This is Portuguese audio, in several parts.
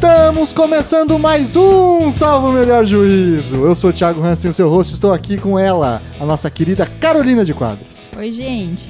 Estamos começando mais um Salvo Melhor Juízo. Eu sou o Thiago Hansen, o seu host, estou aqui com ela, a nossa querida Carolina de Quadros. Oi, gente.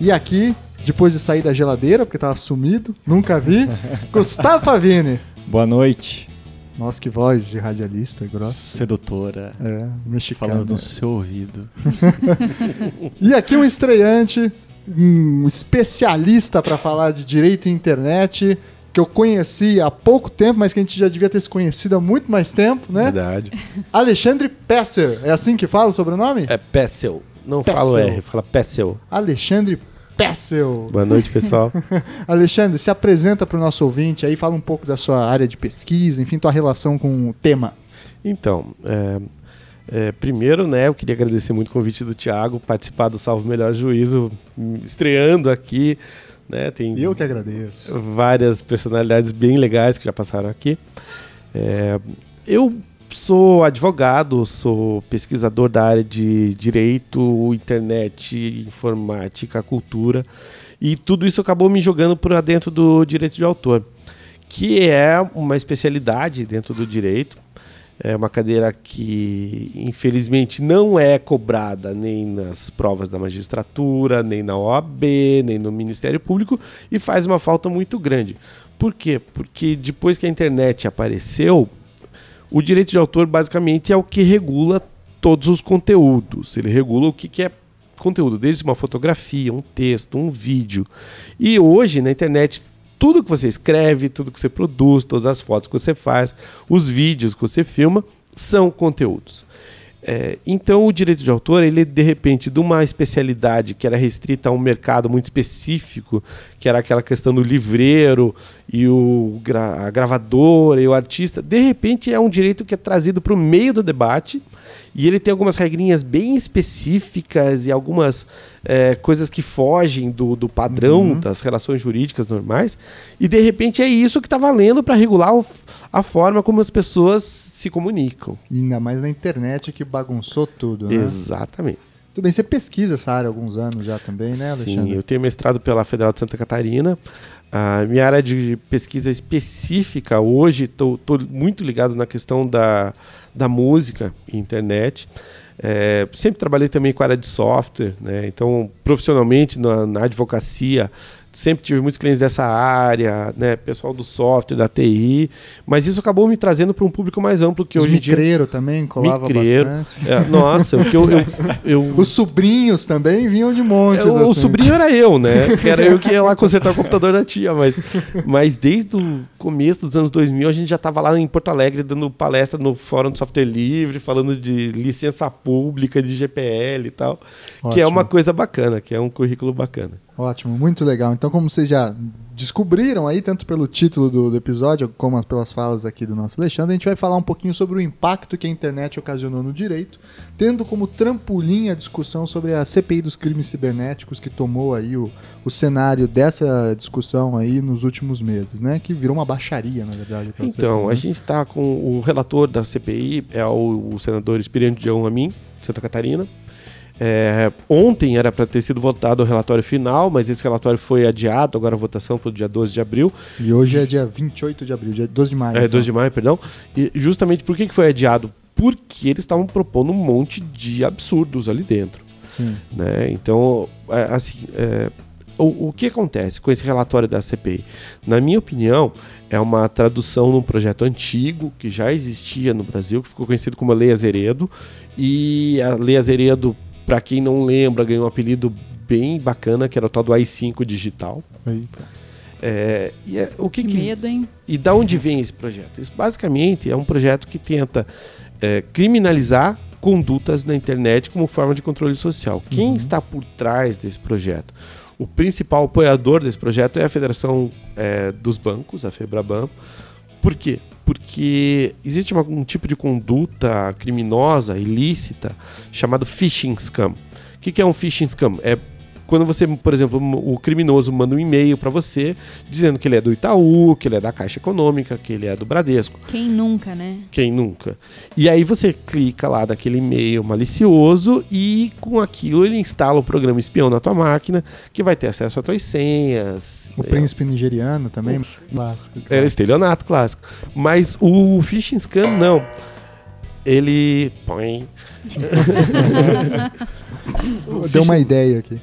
E aqui, depois de sair da geladeira, porque tava sumido, nunca vi, Gustavo Pavini. Boa noite. Nossa, que voz de radialista grossa. Sedutora. É, mexicana. Falando no seu ouvido. E aqui um estreante, um especialista para falar de direito e internet, que eu conheci há pouco tempo, mas que a gente já devia ter se conhecido há muito mais tempo, né? Verdade. Alexandre Pesser, é assim que fala o sobrenome? É Pessel. Não Pessel. falo R, fala Pessel. Alexandre Pessel. Boa noite, pessoal. Alexandre, se apresenta para o nosso ouvinte aí, fala um pouco da sua área de pesquisa, enfim, tua relação com o tema. então, é, é, primeiro, né, eu queria agradecer muito o convite do Thiago, participar do Salvo Melhor Juízo, estreando aqui. Né, tem Eu que agradeço. várias personalidades bem legais que já passaram aqui. É, eu sou advogado, sou pesquisador da área de direito, internet, informática, cultura, e tudo isso acabou me jogando para dentro do direito de autor, que é uma especialidade dentro do direito. É uma cadeira que, infelizmente, não é cobrada nem nas provas da magistratura, nem na OAB, nem no Ministério Público e faz uma falta muito grande. Por quê? Porque depois que a internet apareceu, o direito de autor basicamente é o que regula todos os conteúdos. Ele regula o que, é conteúdo, desde uma fotografia, um texto, um vídeo. E hoje na internet tudo que você escreve, tudo que você produz, todas as fotos que você faz, os vídeos que você filma, são conteúdos. É, então o direito de autor, ele de repente, de uma especialidade que era restrita a um mercado muito específico, que era aquela questão do livreiro e o gra a gravadora e o artista, de repente é um direito que é trazido para o meio do debate e ele tem algumas regrinhas bem específicas e algumas é, coisas que fogem do, do padrão Uhum. das relações jurídicas normais. E de repente é isso que está valendo para regular o- a forma como as pessoas se comunicam. Ainda mais na internet que bagunçou tudo, né? Exatamente. Tudo bem, você pesquisa essa área há alguns anos já também, né, Alexandre? Sim, eu tenho mestrado pela Federal de Santa Catarina. A minha área de pesquisa específica hoje, estou muito ligado na questão da, da música e internet. É, sempre trabalhei também com a área de software, né? então profissionalmente na, na advocacia sempre tive muitos clientes dessa área, né? pessoal do software, da TI, mas isso acabou me trazendo para um público mais amplo que Os hoje em dia micreiro também colava Micreiro. bastante. É, nossa, o que eu, eu, eu Os sobrinhos também vinham de montes. é, o, o assim. sobrinho era eu, né? Era eu que ia lá consertar o computador da tia, mas, mas desde o começo dos anos 2000 a gente já estava lá em Porto Alegre dando palestra no Fórum do Software Livre, falando de licença pública, de GPL e tal, que é Ótimo. uma coisa bacana, que é um currículo bacana. Ótimo, muito legal. Então, como vocês já descobriram aí, tanto pelo título do, do episódio, como pelas falas aqui do nosso Alexandre, a gente vai falar um pouquinho sobre o impacto que a internet ocasionou no direito, tendo como trampolim a discussão sobre a CPI dos crimes cibernéticos que tomou aí o, o cenário dessa discussão aí nos últimos meses, né? Que virou uma baixaria, na verdade. Então, CPI, a né? gente está com o relator da CPI, é o, o senador Espírito João Amin, de Santa Catarina. É, ontem era para ter sido votado o relatório final, mas esse relatório foi adiado, agora a votação para o dia 12 de abril. E hoje é dia 28 de abril, dia 12 de maio. É, então. 12 de maio, perdão. E justamente por que que foi adiado? Porque eles estavam propondo um monte de absurdos ali dentro. Sim. Né? Então, é, assim, é, o, o que acontece com esse relatório da CPI? Na minha opinião, é uma tradução num projeto antigo que já existia no Brasil, que ficou conhecido como a Lei Azeredo. E a Lei Azeredo, para quem não lembra, ganhou um apelido bem bacana, que era o tal do AI5 digital. Eita. É, e é- o que, Que que medo, hein? e da onde vem esse projeto? Isso basicamente é um projeto que tenta é, criminalizar condutas na internet como forma de controle social. Quem está por trás desse projeto? O principal apoiador desse projeto é a Federação é, dos Bancos, a FEBRABAN. Por quê? Porque existe uma- um tipo de conduta criminosa, ilícita, chamado phishing scam. O que é um phishing scam? É quando você, por exemplo, o criminoso manda um e-mail para você dizendo que ele é do Itaú, que ele é da Caixa Econômica, que ele é do Bradesco. Quem nunca, né? Quem nunca? E aí você clica lá daquele e-mail malicioso e com aquilo ele instala o programa espião na tua máquina, que vai ter acesso às tuas senhas. O príncipe nigeriano também, clássico. Era estelionato clássico. Mas o phishing scam não. Ele põe Deu uma ideia aqui.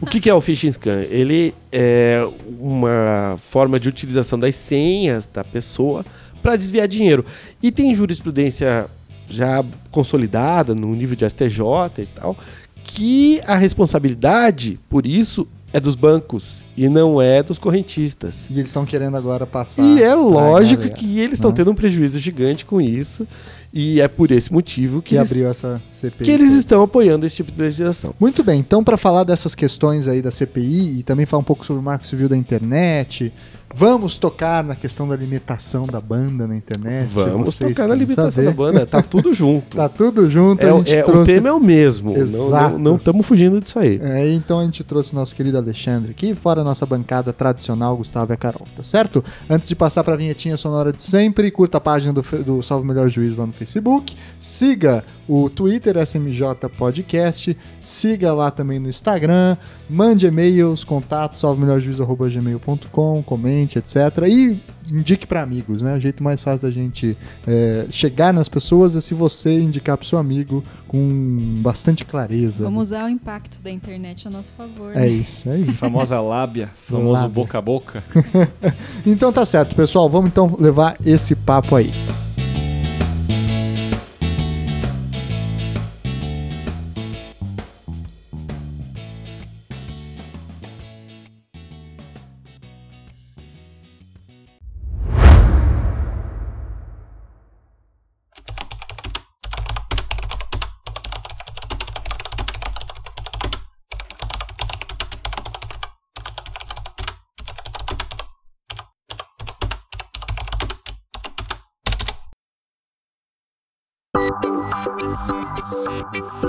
O que, que é o phishing scam? Ele é uma forma de utilização das senhas da pessoa para desviar dinheiro. E tem jurisprudência já consolidada no nível de STJ e tal, que a responsabilidade por isso é dos bancos e não é dos correntistas. E eles estão querendo agora passar. E é lógico galera, que eles estão né? tendo um prejuízo gigante com isso. E é por esse motivo que, que eles, abriu essa CPI. que eles estão apoiando esse tipo de legislação. Muito bem, então para falar dessas questões aí da CPI e também falar um pouco sobre o marco civil da internet, vamos tocar na questão da limitação da banda na internet. Vamos tocar na limitação saber? da banda. Tá tudo junto. Tá tudo junto, a É, é, O trouxe... tema é o mesmo. Não- Exato. Não estamos fugindo disso aí. É, então a gente trouxe nosso querido Alexandre aqui, fora a nossa bancada tradicional, Gustavo e a Carol, tá certo? Antes de passar pra vinhetinha sonora de sempre, curta a página do, do Salve Melhor Juiz lá no Facebook, siga o Twitter SMJ Podcast, siga lá também no Instagram, mande e-mails, contatos, salvemelhorjuiz.gmail.com, comente, etc. E indique pra amigos, né? O jeito mais fácil da gente é, chegar nas pessoas é se você indicar pro seu amigo com bastante clareza. Vamos usar o impacto da internet a nosso favor. É né? isso, é isso. Famosa lábia, famoso Lábia. boca a boca. Então tá certo, pessoal. Vamos então levar esse papo aí. Pois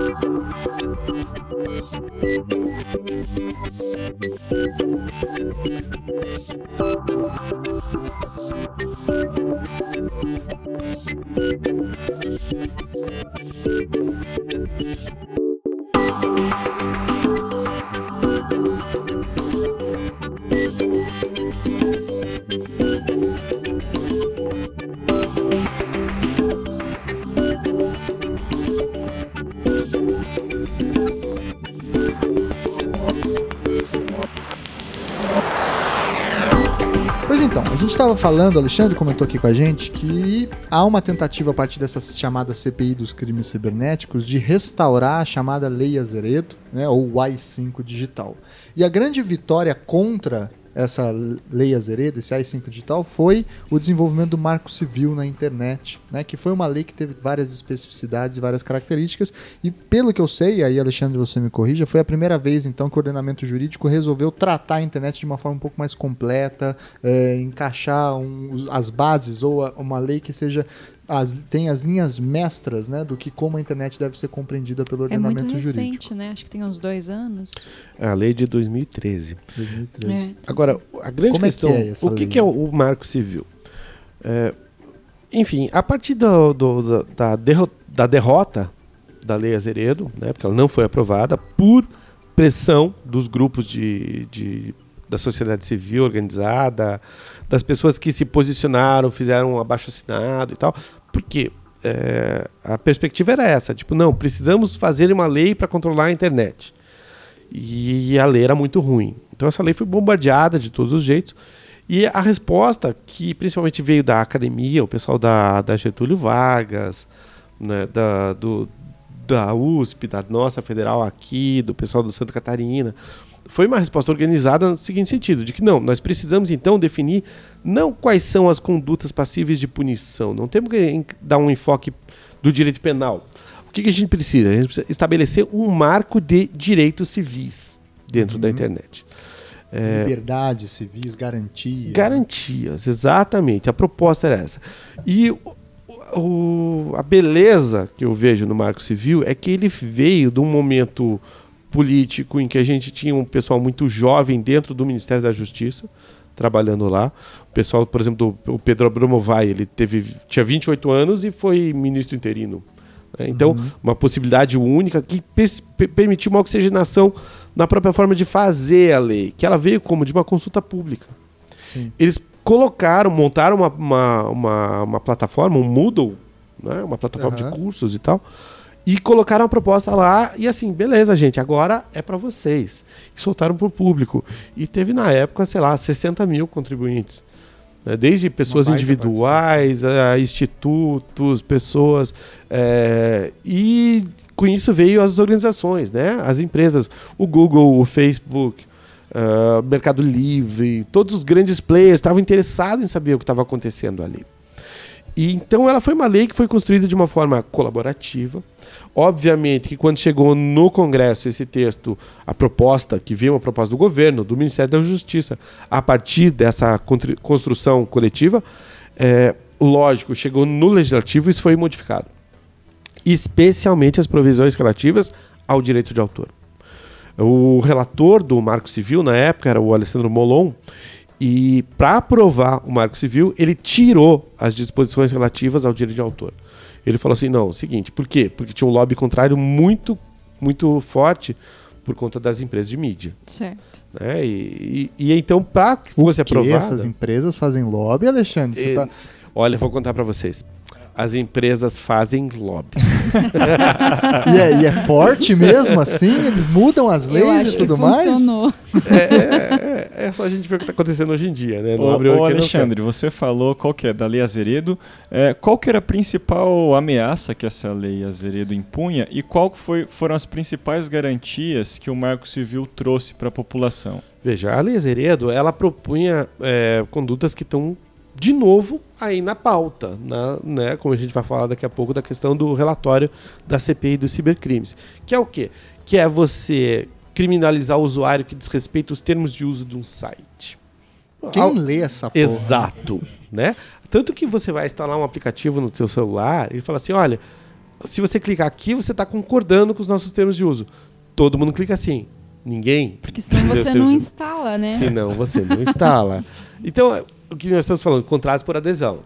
então, a gente estava falando, o Alexandre comentou aqui com a gente, que há uma tentativa a partir dessa chamada CPI dos crimes cibernéticos de restaurar a chamada Lei Azeredo, né, ou AI-5 digital. E a grande vitória contra essa Lei Azeredo, esse AI-5 digital, foi o desenvolvimento do Marco Civil na internet, né, que foi uma lei que teve várias especificidades e várias características, e pelo que eu sei, aí Alexandre você me corrija, foi a primeira vez então que o ordenamento jurídico resolveu tratar a internet de uma forma um pouco mais completa, é, encaixar um- as bases ou a- uma lei que seja as, tem as linhas mestras, né, do que como a internet deve ser compreendida pelo É muito ordenamento recente, jurídico. né? Acho que tem uns dois anos. É a lei de 2013. 2013. É. Agora, a grande Como é que questão, é essa o que, que é o, marco civil? É, enfim, a partir do- do- da, da derro- da derrota da lei Azeredo, né, porque ela não foi aprovada, por pressão dos grupos de, de- da sociedade civil organizada, das pessoas que se posicionaram, fizeram um abaixo-assinado e tal, porque é, a perspectiva era essa, tipo, não, precisamos fazer uma lei para controlar a internet. E a lei era muito ruim. Então essa lei foi bombardeada de todos os jeitos. E a resposta, que principalmente veio da academia, o pessoal da, da Getúlio Vargas, né, da, do, da USP, da nossa federal aqui, do pessoal do Santa Catarina, foi uma resposta organizada no seguinte sentido, de que não, nós precisamos então definir não quais são as condutas passíveis de punição, não temos que dar um enfoque do direito penal. O que, que a gente precisa? A gente precisa estabelecer um marco de direitos civis dentro da internet. Liberdades civis, garantia. Garantias, exatamente. A proposta era essa. E o- a beleza que eu vejo no Marco Civil é que ele veio de um momento político em que a gente tinha um pessoal muito jovem dentro do Ministério da Justiça, trabalhando lá. O pessoal, por exemplo, do, o Pedro Abramovay, ele teve, tinha 28 anos e foi ministro interino. né? Então, uma possibilidade única que permitiu uma oxigenação na própria forma de fazer a lei, que ela veio como de uma consulta pública. Sim. Eles colocaram, montaram uma, uma, uma, uma plataforma, um Moodle, né? uma plataforma Aham. de cursos e tal, e colocaram a proposta lá e assim, beleza, gente, agora é para vocês. E soltaram para o público. E teve na época, sei lá, 60 mil contribuintes. né? Desde pessoas individuais, a institutos, pessoas. é, e com isso veio as organizações, né? as empresas, o Google, o Facebook, ah, Mercado Livre, todos os grandes players estavam interessados em saber o que estava acontecendo ali. E então ela foi uma lei que foi construída de uma forma colaborativa. Obviamente que quando chegou no Congresso esse texto, a proposta, que veio uma proposta do governo, do Ministério da Justiça, a partir dessa construção coletiva, é, lógico, chegou no Legislativo e isso foi modificado. Especialmente as provisões relativas ao direito de autor. O relator do Marco Civil, na época, era o Alessandro Molon, e para aprovar o Marco Civil, ele tirou as disposições relativas ao direito de autor. Ele falou assim: não, é o seguinte, por quê? Porque tinha um lobby contrário muito, muito forte por conta das empresas de mídia. Certo. Né? E, e- e então, para que fosse que aprovada. essas empresas fazem lobby, Alexandre? Você Eh, tá- Olha, eu vou contar para vocês. As empresas fazem lobby. E, é, e é forte mesmo assim? Eles mudam as Eu leis acho e que tudo mais? funcionou. é, é- só a gente ver o que está acontecendo hoje em dia, né? Não Ô, ô não Alexandre, você falou qual que é da Lei Azeredo. É, qual que era a principal ameaça que essa Lei Azeredo impunha e qual que foi, foram as principais garantias que o Marco Civil trouxe para a população? Veja, a Lei Azeredo, ela propunha é, condutas que estão, de novo, aí na pauta, na- né, como a gente vai falar daqui a pouco, da questão do relatório da CPI dos cibercrimes. Que é o quê? Que é você criminalizar o usuário que desrespeita os termos de uso de um site. Quem Ao- lê essa porra? Exato, né? Tanto que você vai instalar um aplicativo no seu celular e fala assim, olha, se você clicar aqui, você está concordando com os nossos termos de uso. Todo mundo clica assim. Ninguém. Porque senão Deus você não instala, né? Senão você não instala. Então, é, o que nós estamos falando? Contratos por adesão.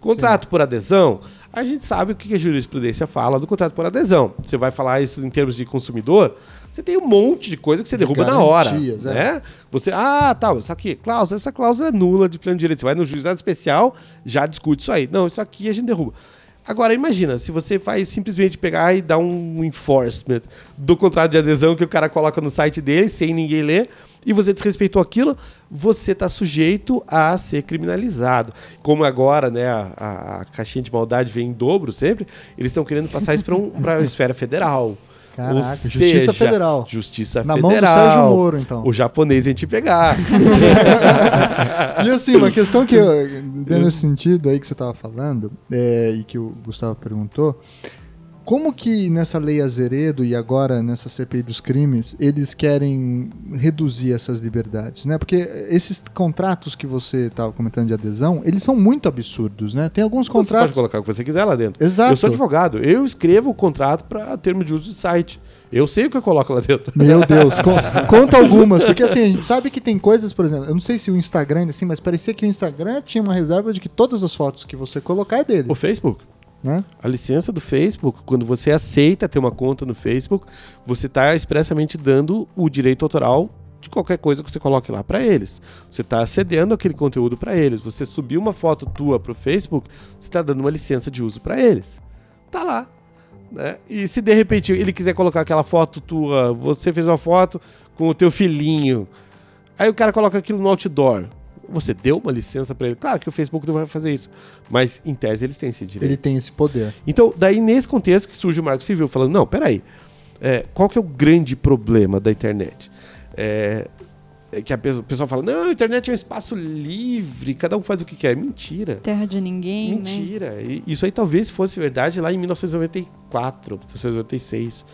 Contrato por adesão, a gente sabe o que a jurisprudência fala do contrato por adesão. Você vai falar isso em termos de consumidor, você tem um monte de coisa que você De derruba na hora. é. Né? Você, ah, tá, isso aqui, cláusula, essa cláusula é nula de plano de direito. Você vai no juizado especial, já discute isso aí. Não, isso aqui a gente derruba. Agora, imagina, se você faz simplesmente pegar e dar um enforcement do contrato de adesão que o cara coloca no site dele, sem ninguém ler, e você desrespeitou aquilo, você está sujeito a ser criminalizado. Como agora, né, a, a- a caixinha de maldade vem em dobro sempre, eles estão querendo passar isso para um, a esfera federal. Caraca, Justiça Federal. Justiça Na mão do Federal. Sérgio Moro, então. O japonês a gente pegar. E assim, uma questão que, eu- dando esse sentido aí que você estava falando, é, e que o Gustavo perguntou, como que nessa lei Azeredo e agora nessa CPI dos crimes, eles querem reduzir essas liberdades, né? Porque esses contratos que você estava comentando de adesão, eles são muito absurdos, né? Tem alguns Você pode contratos... colocar o que você quiser lá dentro. Exato. Eu sou advogado, eu escrevo o contrato para termo de uso de site. Eu sei o que eu coloco lá dentro. Meu Deus, con- conta algumas, porque assim, a gente sabe que tem coisas, por exemplo, eu não sei se o Instagram assim, mas parecia que o Instagram tinha uma reserva de que todas as fotos que você colocar é dele, O Facebook. Né? A licença do Facebook, quando você aceita ter uma conta no Facebook, você está expressamente dando o direito autoral de qualquer coisa que você coloque lá para eles. Você está cedendo aquele conteúdo para eles. Você subiu uma foto tua pro Facebook, você está dando uma licença de uso para eles. Tá lá. Né? E se de repente ele quiser colocar aquela foto tua, você fez uma foto com o teu filhinho, aí o cara coloca aquilo no outdoor. Você deu uma licença para ele. Claro que o Facebook não vai fazer isso, mas em tese eles têm esse direito. Ele tem esse poder. Então, daí nesse contexto que surge o Marco Civil, falando, não, peraí, é, qual que é o grande problema da internet? É, é que a pessoa, o pessoal fala, não, a internet é um espaço livre, cada um faz o que quer. Mentira. Terra de ninguém, né? Mentira. E isso aí talvez fosse verdade lá em 1994, 1996.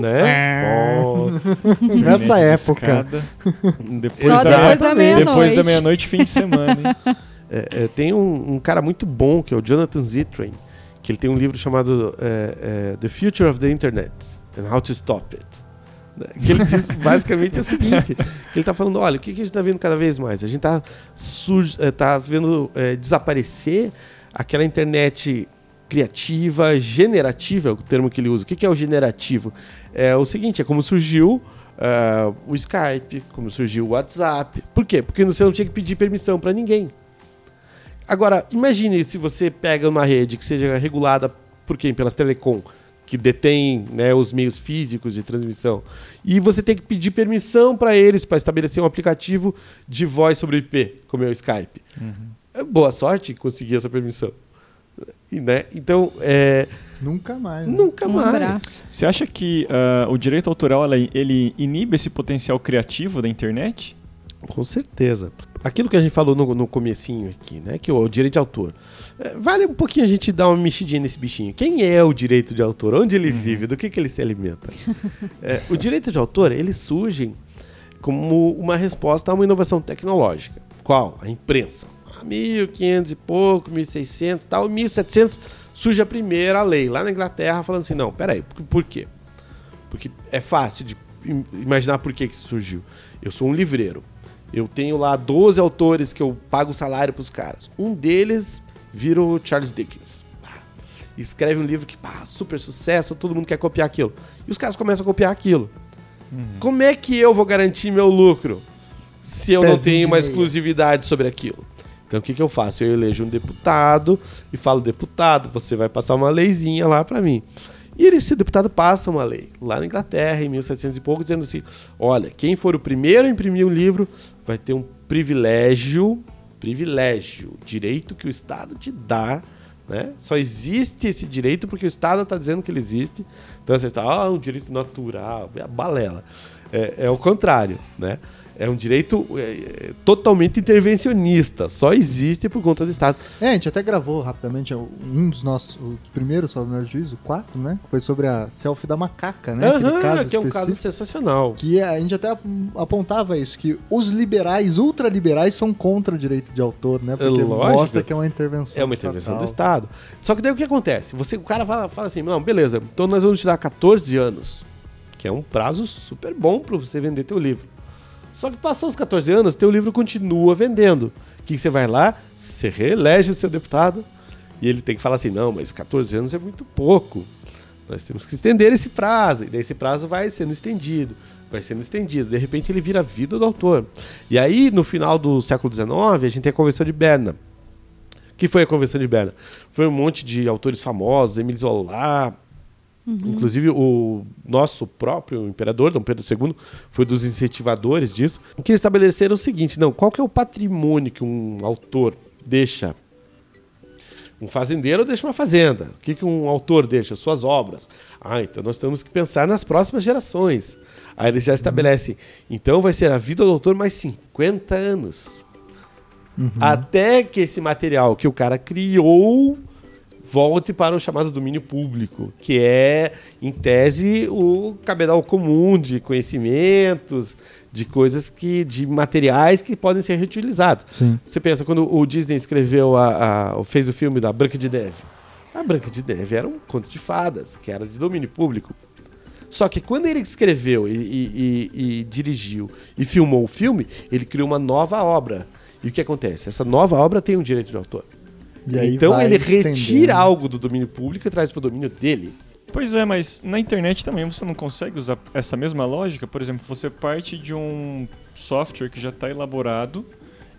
Né? Oh, Nessa época. Depois Só da, depois da meia-noite. Depois da meia-noite, fim de semana. hein? é, é, tem um, um cara muito bom, que é o Jonathan Zittrain, que ele tem um livro chamado é, é, The Future of the Internet and How to Stop It. né? Que ele diz basicamente é o seguinte: que ele está falando, olha, o que, que a gente está vendo cada vez mais? A gente está tá vendo é, desaparecer aquela internet criativa, generativa, é o termo que ele usa. O que, é o generativo? É o seguinte, é como surgiu uh, o Skype, como surgiu o WhatsApp. Por quê? Porque você não tinha que pedir permissão para ninguém. Agora, imagine se você pega uma rede que seja regulada por quem? Pelas telecom, que detém né, os meios físicos de transmissão. E você tem que pedir permissão para eles para estabelecer um aplicativo de voz sobre IP, como é o Skype. Uhum. Boa sorte conseguir essa permissão. Né? Então, é, Nunca mais. Né? Nunca um mais. Abraço. Você acha que uh, o direito autoral ele inibe esse potencial criativo da internet? Com certeza. Aquilo que a gente falou no, no comecinho aqui, né? Que o, o direito de autor. É, vale um pouquinho a gente dar uma mexidinha nesse bichinho. Quem é o direito de autor? Onde ele uhum. vive? Do que, que ele se alimenta? é, o direito de autor, ele surge como uma resposta a uma inovação tecnológica. Qual? A imprensa. 1500 e pouco, 1600 tal, 1700 surge a primeira lei lá na Inglaterra falando assim, não, peraí, por, por quê? Porque é fácil de imaginar por que, que surgiu. Eu sou um livreiro. Eu tenho lá 12 autores que eu pago salário para os caras. Um deles vira o Charles Dickens. Escreve um livro que, pá, super sucesso, todo mundo quer copiar aquilo. E os caras começam a copiar aquilo. Uhum. Como é que eu vou garantir meu lucro se eu Pezinho não tenho uma exclusividade sobre aquilo? Então o que, que eu faço? Eu elejo um deputado e falo, deputado, você vai passar uma leizinha lá para mim. E esse deputado passa uma lei, lá na Inglaterra, em 1700 e pouco, dizendo assim: olha, quem for o primeiro a imprimir um livro vai ter um privilégio, privilégio, direito que o Estado te dá. Né? Só existe esse direito porque o Estado está dizendo que ele existe. Então você está, ah, um direito natural, é balela. É, é o contrário, né? É um direito é, é, totalmente intervencionista, só existe por conta do Estado. É, a gente até gravou rapidamente um dos nossos primeiros Salve Juízo, quatro, né? Foi sobre a selfie da macaca, né? Uhum, caso que é um caso sensacional. Que a gente até apontava isso, que os liberais, ultraliberais, são contra o direito de autor, né? Porque Lógico. mostra que é uma intervenção É uma intervenção do Estado. Só que daí o que acontece? Você, o cara fala, fala assim, não, beleza, então nós vamos te dar 14 anos, que é um prazo super bom para você vender teu livro. Só que passou os 14 anos, teu livro continua vendendo. O que, você vai lá? Você reelege o seu deputado e ele tem que falar assim: não, mas 14 anos é muito pouco. Nós temos que estender esse prazo. E daí esse prazo vai sendo estendido, vai sendo estendido. De repente ele vira a vida do autor. E aí, no final do século XIX, a gente tem a Convenção de Berna. O que foi a Convenção de Berna? Foi um monte de autores famosos, Emile Zola, Uhum. Inclusive, o nosso próprio imperador, Dom Pedro II, foi dos incentivadores disso, que estabeleceram o seguinte: não, qual que é o patrimônio que um autor deixa? Um fazendeiro deixa uma fazenda. O que, que um autor deixa? Suas obras. Ah, então nós temos que pensar nas próximas gerações. Aí eles já estabelecem. Então vai ser a vida do autor mais 50 anos. Uhum. Até que esse material que o cara criou volte para o chamado domínio público, que é, em tese, o cabedal comum de conhecimentos, de coisas que. de materiais que podem ser reutilizados. Sim. Você pensa, quando o Disney escreveu a, a, fez o filme da Branca de Neve. A Branca de Neve era um conto de fadas, que era de domínio público. Só que quando ele escreveu e, e, e, e dirigiu e filmou o filme, ele criou uma nova obra. E o que acontece? Essa nova obra tem um direito de autor então ele retira algo do domínio público e traz para o domínio dele. Pois é, mas na internet também você não consegue usar essa mesma lógica. Por exemplo, você parte de um software que já está elaborado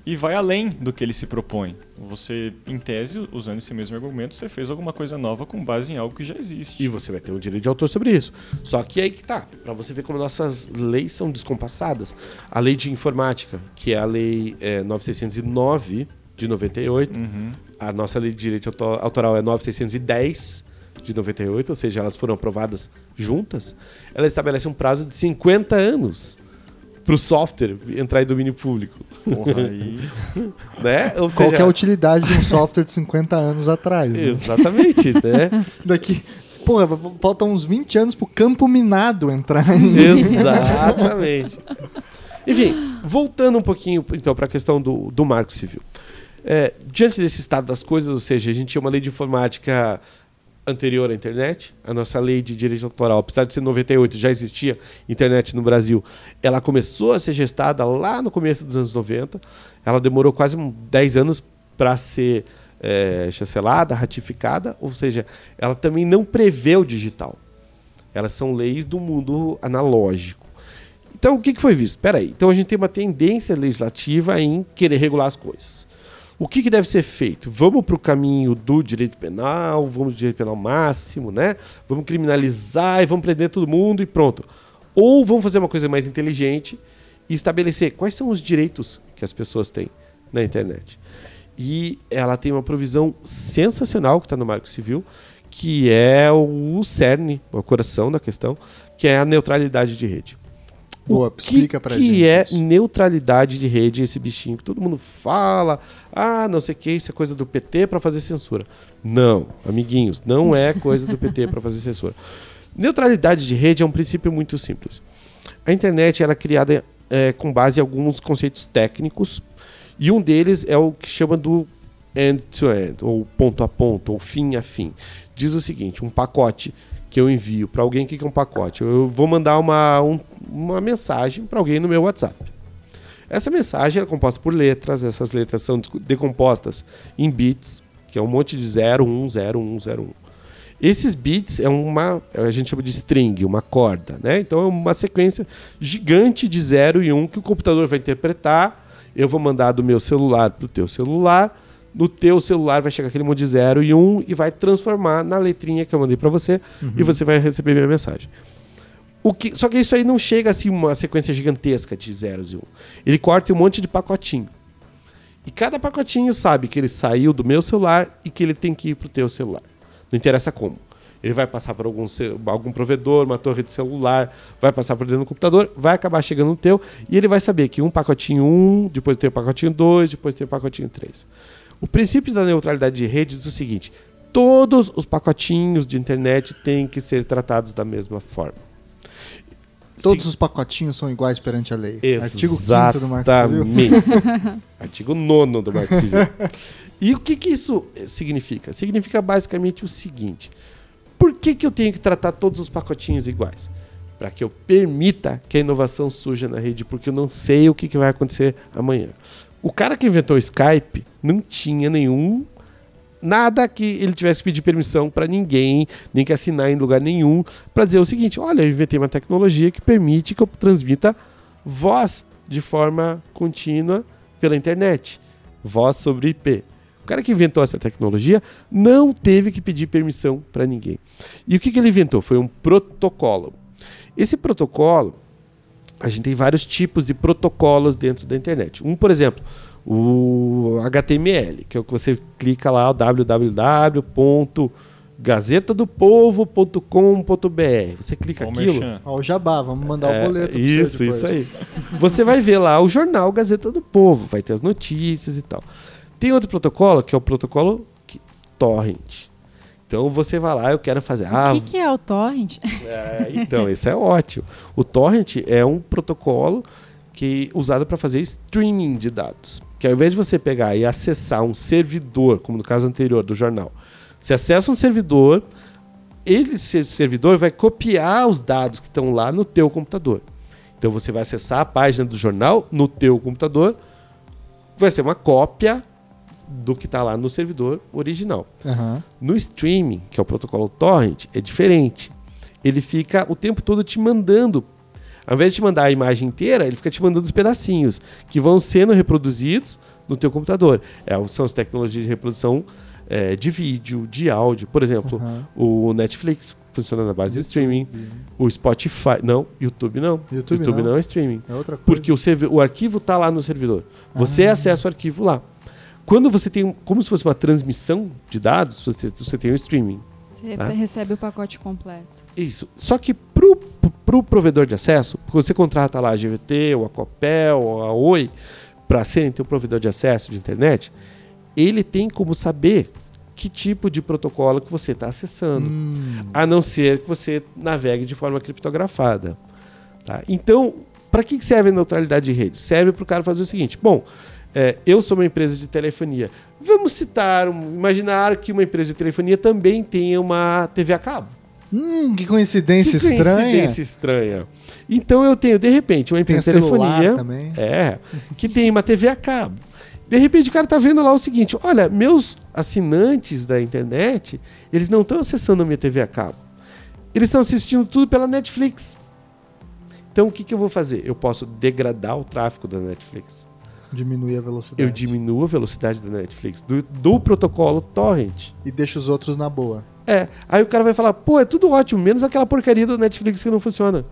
e vai além do que ele se propõe. Você, em tese, usando esse mesmo argumento, você fez alguma coisa nova com base em algo que já existe. E você vai ter um direito de autor sobre isso. Só que aí que tá, para você ver como nossas leis são descompassadas. A lei de informática, que é a lei é, 9609 de 98, uhum a nossa lei de direito autoral é 9610 de 98, ou seja, elas foram aprovadas juntas, ela estabelece um prazo de 50 anos para o software entrar em domínio público. Porra, aí... né? Ou Qual seja... é a utilidade de um software de 50 anos atrás? Né? Exatamente, né? Daqui... Porra, faltam uns 20 anos pro campo minado entrar em... Exatamente. Enfim, voltando um pouquinho então para a questão do, do marco civil. É, diante desse estado das coisas, ou seja, a gente tinha uma lei de informática anterior à internet. A nossa lei de direito autoral, apesar de ser 98, já existia internet no Brasil. Ela começou a ser gestada lá no começo dos anos 90. Ela demorou quase 10 anos para ser é, chancelada, ratificada, ou seja, ela também não prevê o digital. Elas são leis do mundo analógico. Então, o que, que foi visto? Espera aí. Então, a gente tem uma tendência legislativa em querer regular as coisas. O que, que deve ser feito? Vamos para o caminho do direito penal, vamos direito penal máximo, né? Vamos criminalizar e vamos prender todo mundo e pronto. Ou vamos fazer uma coisa mais inteligente e estabelecer quais são os direitos que as pessoas têm na internet. E ela tem uma provisão sensacional que está no Marco Civil, que é o cerne, o coração da questão, que é a neutralidade de rede. Boa, o que, que gente é neutralidade de rede, esse bichinho que todo mundo fala, ah, não sei o que, isso é coisa do PT para fazer censura. Não, amiguinhos, não é coisa do PT para fazer censura. Neutralidade de rede é um princípio muito simples. A internet é criada é, com base em alguns conceitos técnicos e um deles é o que chama do end-to-end, ou ponto a ponto, ou fim a fim. Diz o seguinte: um pacote que eu envio para alguém, o que que é um pacote? Eu vou mandar uma, um- uma mensagem para alguém no meu WhatsApp. Essa mensagem é composta por letras, essas letras são decompostas em bits, que é um monte de 0, 1, 0, 1, 0, 1. Esses bits é uma, a gente chama de string, uma corda, né? Então é uma sequência gigante de 0 e 1 um que o computador vai interpretar. Eu vou mandar do meu celular para o teu celular. No teu celular vai chegar aquele monte de 0 e 1 um, e vai transformar na letrinha que eu mandei para você e você vai receber minha mensagem. O que, só que isso aí não chega assim uma sequência gigantesca de zeros e um. Ele corta um monte de pacotinho. E cada pacotinho sabe que ele saiu do meu celular e que ele tem que ir pro teu celular. Não interessa como. Ele vai passar por algum, algum provedor, uma torre de celular, vai passar por dentro do computador, vai acabar chegando no teu e ele vai saber que um pacotinho 1, depois tem o pacotinho 2, depois tem o pacotinho 3. O princípio da neutralidade de rede diz o seguinte: todos os pacotinhos de internet têm que ser tratados da mesma forma. Todos Se- os pacotinhos são iguais perante a lei. Artigo 5 do Marco Civil. Artigo 9 do Marco Civil. E o que, que isso eh, significa? Significa basicamente o seguinte: por que, que eu tenho que tratar todos os pacotinhos iguais? Para que eu permita que a inovação surja na rede, porque eu não sei o que, que vai acontecer amanhã. O cara que inventou o Skype não tinha nenhum nada que ele tivesse que pedir permissão para ninguém, nem que assinar em lugar nenhum, para dizer o seguinte: olha, eu inventei uma tecnologia que permite que eu transmita voz de forma contínua pela internet, voz sobre IP. O cara que inventou essa tecnologia não teve que pedir permissão para ninguém. E o que, que ele inventou? Foi um protocolo. Esse protocolo, a gente tem vários tipos de protocolos dentro da internet. Um, por exemplo, o HTML, que é o que você clica lá, o www.gazetadopovo.com.br. Você clica aquilo. Ó, o jabá, vamos mandar É, o boleto. Isso, depois. isso aí. Você vai ver lá o jornal Gazeta do Povo, vai ter as notícias e tal. Tem outro protocolo que é o protocolo que- torrent. Então você vai lá, eu quero fazer. Ah, O que, que é o torrent? é, então, isso é ótimo. O torrent é um protocolo que usado para fazer streaming de dados. Que ao invés de você pegar e acessar um servidor, como no caso anterior do jornal, você acessa um servidor, ele, esse servidor vai copiar os dados que estão lá no teu computador. Então você vai acessar a página do jornal no teu computador, vai ser uma cópia do que está lá no servidor original. Aham. No streaming, que é o protocolo torrent, é diferente. Ele fica o tempo todo te mandando. Ao invés de te mandar a imagem inteira, ele fica te mandando os pedacinhos que vão sendo reproduzidos no teu computador. É, são as tecnologias de reprodução é, de vídeo, de áudio. Por exemplo, Aham. o Netflix funciona na base de streaming. O Spotify. Não, YouTube não. YouTube não. não é streaming. É outra coisa. Porque o, o arquivo está lá no servidor. Você Ah. acessa o arquivo lá. Quando você tem, um- como se fosse uma transmissão de dados, você, você tem o streaming. Você Tá. recebe o pacote completo. Isso. Só que pro, pro provedor de acesso, porque você contrata lá a GVT, ou a Copel, ou a Oi, para serem teu provedor de acesso de internet, ele tem como saber que tipo de protocolo que você está acessando. Hum, A não ser que você navegue de forma criptografada. tá? Então, para que que serve a neutralidade de rede? Serve para o cara fazer o seguinte: bom, é, eu sou uma empresa de telefonia. Vamos citar, imaginar que uma empresa de telefonia também tenha uma TV a cabo. Hum, que coincidência Que estranha. coincidência estranha. Então eu tenho, de repente, uma empresa de telefonia também. é, que tem uma TV a cabo. De repente o cara tá vendo lá o seguinte: olha, meus assinantes da internet, eles não estão acessando a minha TV a cabo. Eles estão assistindo tudo pela Netflix. Então o que, que eu vou fazer? Eu posso degradar o tráfego da Netflix. Diminuir a velocidade. Eu diminuo a velocidade da Netflix, do, do protocolo torrent. E deixa os outros na boa. É, aí o cara vai falar, pô, é tudo ótimo, menos aquela porcaria do Netflix que não funciona.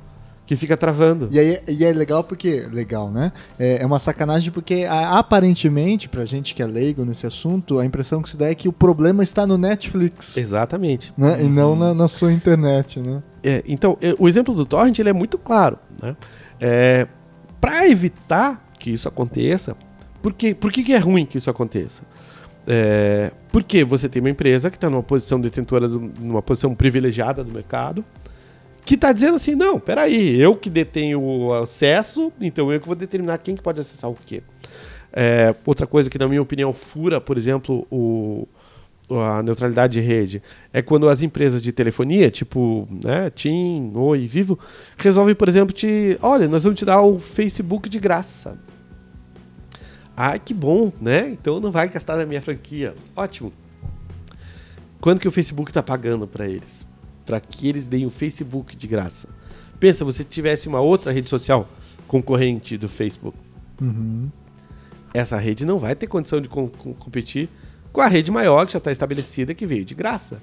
Que fica travando. E aí e é legal porque. Legal, né? É, é uma sacanagem porque a- aparentemente, pra gente que é leigo nesse assunto, a impressão que se dá é que o problema está no Netflix. Exatamente. Né? E não na, na sua internet, né? É, então, é, o exemplo do torrent ele é muito claro. Né? É, para evitar que isso aconteça, por, que, por que, que é ruim que isso aconteça? É, porque você tem uma empresa que está numa posição detentora, do- numa posição privilegiada do mercado, que está dizendo assim, não, peraí, eu que detenho o acesso, então eu que vou determinar quem que pode acessar o quê. É, outra coisa que, na minha opinião, fura, por exemplo, o, a neutralidade de rede é quando as empresas de telefonia, tipo né, TIM, Oi, Vivo, resolvem, por exemplo, te. Olha, nós vamos te dar o Facebook de graça. Ah, que bom, né? Então não vai gastar na minha franquia. Ótimo. Quando que o Facebook está pagando para eles? Para que eles deem o Facebook de graça. Pensa, você tivesse uma outra rede social concorrente do Facebook. Uhum. Essa rede não vai ter condição de com- com- competir com a rede maior que já está estabelecida que veio de graça.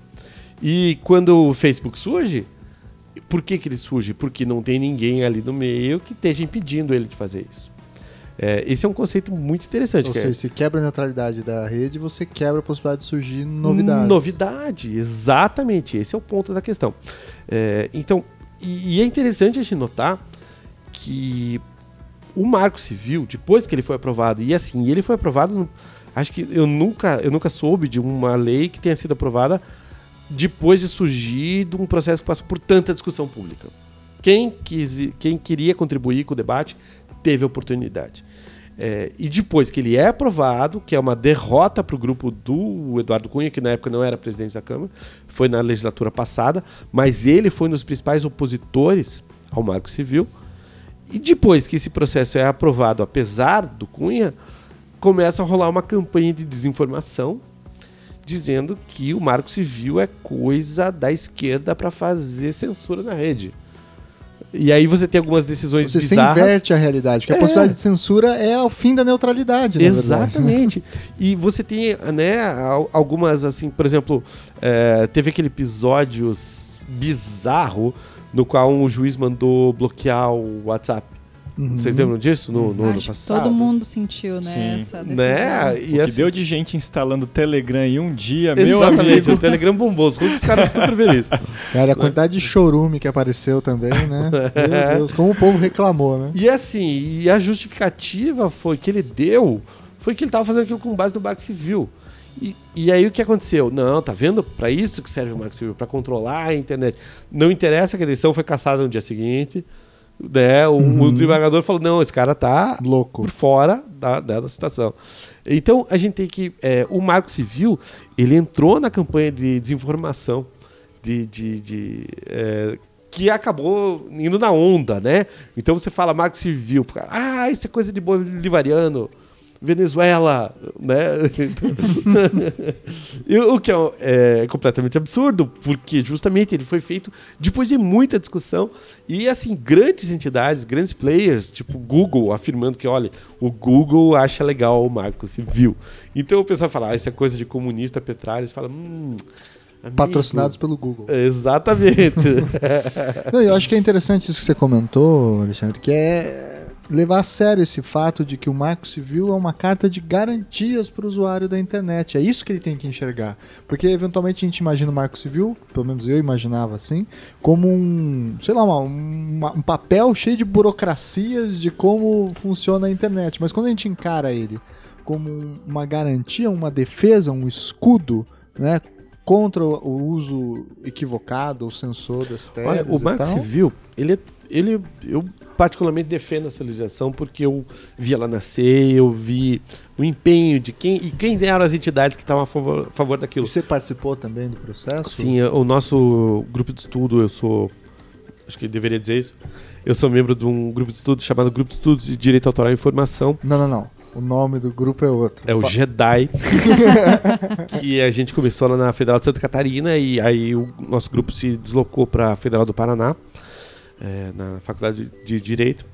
E quando o Facebook surge, por que, que ele surge? Porque não tem ninguém ali no meio que esteja impedindo ele de fazer isso. É, esse é um conceito muito interessante. Ou que é- seja, se quebra a neutralidade da rede, você quebra a possibilidade de surgir novidades. Novidade, exatamente. Esse é o ponto da questão. É, então, e, e é interessante a gente notar que o Marco Civil, depois que ele foi aprovado, e assim, ele foi aprovado, no- acho que eu nunca, eu nunca soube de uma lei que tenha sido aprovada depois de surgir de um processo que passou por tanta discussão pública. Quem, quis, quem queria contribuir com o debate teve a oportunidade. É, e depois que ele é aprovado, que é uma derrota para o grupo do Eduardo Cunha, que na época não era presidente da Câmara, foi na legislatura passada, mas ele foi um dos principais opositores ao Marco Civil. E depois que esse processo é aprovado, apesar do Cunha, começa a rolar uma campanha de desinformação dizendo que o Marco Civil é coisa da esquerda para fazer censura na rede. E aí você tem algumas decisões Você bizarras. inverte a realidade, porque É. a possibilidade de censura é o fim da neutralidade, na verdade. Exatamente. e você tem, né, al- algumas, assim, por exemplo, é, teve aquele episódio bizarro no qual um juiz mandou bloquear o WhatsApp. Uhum. Vocês lembram disso no, no ano passado? todo mundo sentiu, né, Sim. essa decisão. Né? O E que assim, deu de gente instalando Telegram em um dia, meu exatamente, amigo. o Telegram bombou, os russos ficaram super felizes. Cara, a quantidade de chorume que apareceu também, né? Meu Deus, como o povo reclamou, né? E assim, e a justificativa foi que ele deu, foi que ele estava fazendo aquilo com base no Marco Civil. E, e aí o que aconteceu? Não, tá vendo? Para isso que serve o Marco Civil, para controlar a internet. Não interessa que a eleição foi caçada no dia seguinte. Né? O, o desembargador falou: não, esse cara tá Louco. por fora da, né, da situação. Então a gente tem que. é, o Marco Civil ele entrou na campanha de desinformação de, de, de, é, que acabou indo na onda, né? Então você fala Marco Civil, ah, isso é coisa de bolivariano. Venezuela, né? O que é, é completamente absurdo, porque justamente ele foi feito depois de muita discussão e assim grandes entidades, grandes players, tipo Google, afirmando que olha, o Google acha legal o Marco Civil. Então o pessoal fala, ah, isso é coisa de comunista, Petralha, fala, hum, amigo. Patrocinados pelo Google. Exatamente. Não, eu acho que é interessante isso que você comentou, Alexandre, que é levar a sério esse fato de que o Marco Civil é uma carta de garantias para o usuário da internet. É isso que ele tem que enxergar. Porque eventualmente a gente imagina o Marco Civil, pelo menos eu imaginava assim, como um, sei lá, uma- uma- um papel cheio de burocracias de como funciona a internet. Mas quando a gente encara ele como um- uma garantia, uma defesa, um escudo, né? Contra o uso equivocado ou censor das teses Olha, o Marco Civil, ele, é- ele eu particularmente defendo essa legislação porque eu vi ela nascer, eu vi o empenho de quem e quem eram as entidades que estavam a favor, a favor daquilo. E você participou também do processo? Sim, o nosso grupo de estudo, eu sou. Acho que deveria dizer isso. Eu sou membro de um grupo de estudo chamado Grupo de Estudos de Direito Autoral e Informação. Não, não, não. O nome do grupo é outro. É o JEDI. que a gente começou lá na Federal de Santa Catarina e aí o nosso grupo se deslocou para a Federal do Paraná, é, na Faculdade de Direito.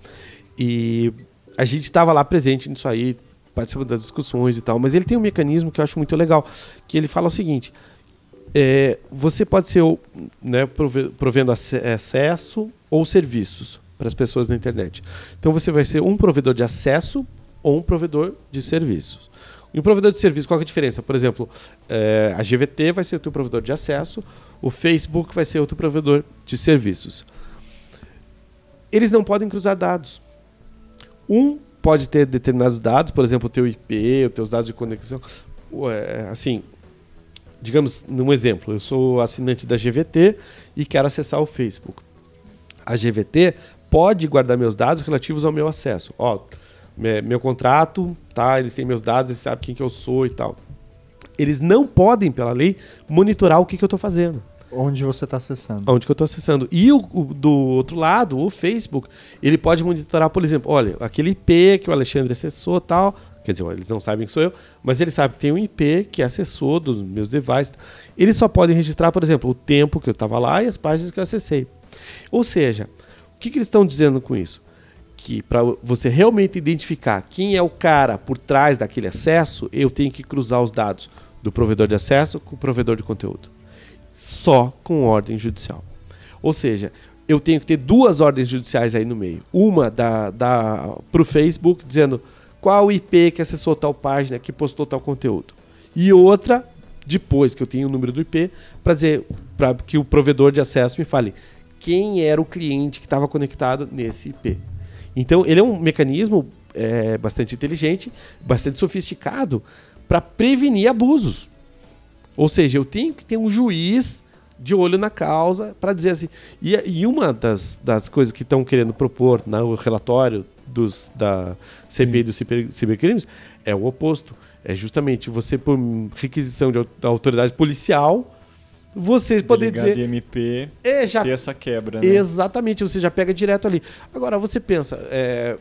E a gente estava lá presente nisso aí, participando das discussões e tal. Mas ele tem um mecanismo que eu acho muito legal, que ele fala o seguinte. é, você pode ser o- né, prove- provendo ace- acesso ou serviços para as pessoas na internet. Então você vai ser um provedor de acesso ou um provedor de serviços. E um provedor de serviço, qual é a diferença? Por exemplo, eh, a GVT vai ser o teu provedor de acesso, o Facebook vai ser outro provedor de serviços. Eles não podem cruzar dados. Um pode ter determinados dados, por exemplo, o teu IP, os teus dados de conexão. Assim, digamos, num exemplo, eu sou assinante da GVT e quero acessar o Facebook. A GVT pode guardar meus dados relativos ao meu acesso. Ó, me- meu contrato, tá? Eles têm meus dados, eles sabem quem que eu sou e tal. Eles não podem, pela lei, monitorar o que, que eu estou fazendo, Onde você está acessando. onde que eu estou acessando. E o, o- do outro lado, o Facebook, ele pode monitorar, por exemplo, olha, aquele IP que o Alexandre acessou tal. Quer dizer, eles não sabem que sou eu, mas eles sabem que tem um IP que acessou dos meus devices. Eles só podem registrar, por exemplo, o tempo que eu estava lá e as páginas que eu acessei. Ou seja, o que, que eles estão dizendo com isso? Que para você realmente identificar quem é o cara por trás daquele acesso, eu tenho que cruzar os dados do provedor de acesso com o provedor de conteúdo. Só com ordem judicial. Ou seja, eu tenho que ter duas ordens judiciais aí no meio. Uma da, da, para o Facebook, dizendo qual IP que acessou tal página, que postou tal conteúdo. E outra, depois que eu tenho o número do IP, para dizer para que o provedor de acesso me fale quem era o cliente que estava conectado nesse IP. Então, ele é um mecanismo é, bastante inteligente, bastante sofisticado para prevenir abusos. Ou seja, eu tenho que ter um juiz de olho na causa para dizer assim. E, e uma das, das coisas que estão querendo propor no relatório dos, da CPI dos ciber- cibercrimes é o oposto. É justamente você, por requisição de, da autoridade policial, você poder Delegado dizer. MP É, já ter essa quebra, né? Exatamente, você já pega direto ali. Agora, você pensa, é,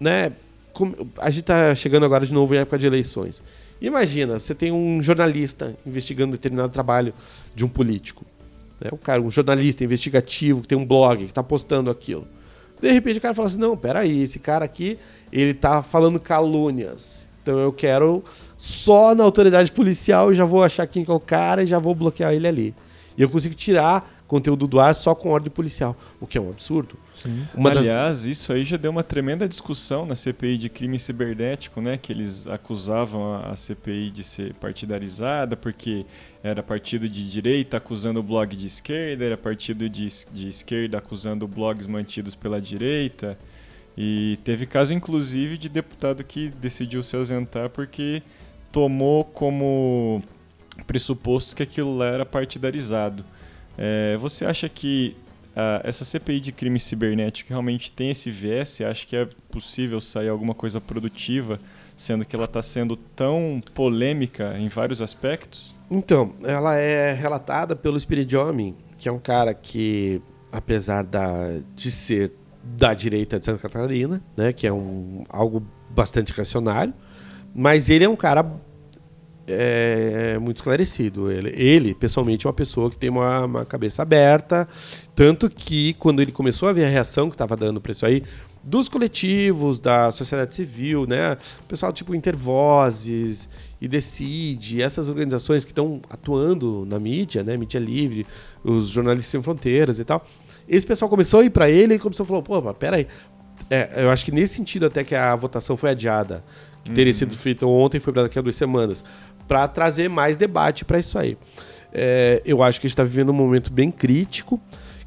né? como- a gente está chegando agora de novo em época de eleições. Imagina, você tem um jornalista investigando determinado trabalho de um político. Né? Um cara, um jornalista investigativo que tem um blog, que está postando aquilo. De repente o cara fala assim, não, peraí, esse cara aqui, ele tá falando calúnias. Então eu quero só na autoridade policial e já vou achar quem que é o cara e já vou bloquear ele ali. E eu consigo tirar conteúdo do ar só com ordem policial, o que é um absurdo. Uma das- Aliás, isso aí já deu uma tremenda discussão na CPI de crime cibernético, né? Que eles acusavam a, CPI de ser partidarizada, porque era partido de direita acusando o blog de esquerda, era partido de, de esquerda acusando blogs mantidos pela direita. E teve caso, inclusive, de deputado que decidiu se ausentar porque tomou como pressuposto que aquilo lá era partidarizado. É, você acha que ah, essa CPI de crime cibernético realmente tem esse viés? Você acha que é possível sair alguma coisa produtiva, sendo que ela está sendo tão polêmica em vários aspectos? Então, ela é relatada pelo Spirit Homem, que é um cara que, apesar da, de ser da direita de Santa Catarina, né, que é um, algo bastante racionário, mas ele é um cara é, muito esclarecido. Ele, ele, pessoalmente, é uma pessoa que tem uma, uma cabeça aberta, tanto que quando ele começou a ver a reação que estava dando para isso aí, dos coletivos, da sociedade civil, né? O pessoal tipo Intervozes e Decide, essas organizações que estão atuando na mídia, né? Mídia livre, os jornalistas sem fronteiras e tal. Esse pessoal começou a ir para ele e começou a falar, pô, mas peraí. É, eu acho que nesse sentido até que a votação foi adiada, que teria sido feita ontem, foi para daqui a duas semanas, para trazer mais debate para isso aí. É, eu acho que a gente está vivendo um momento bem crítico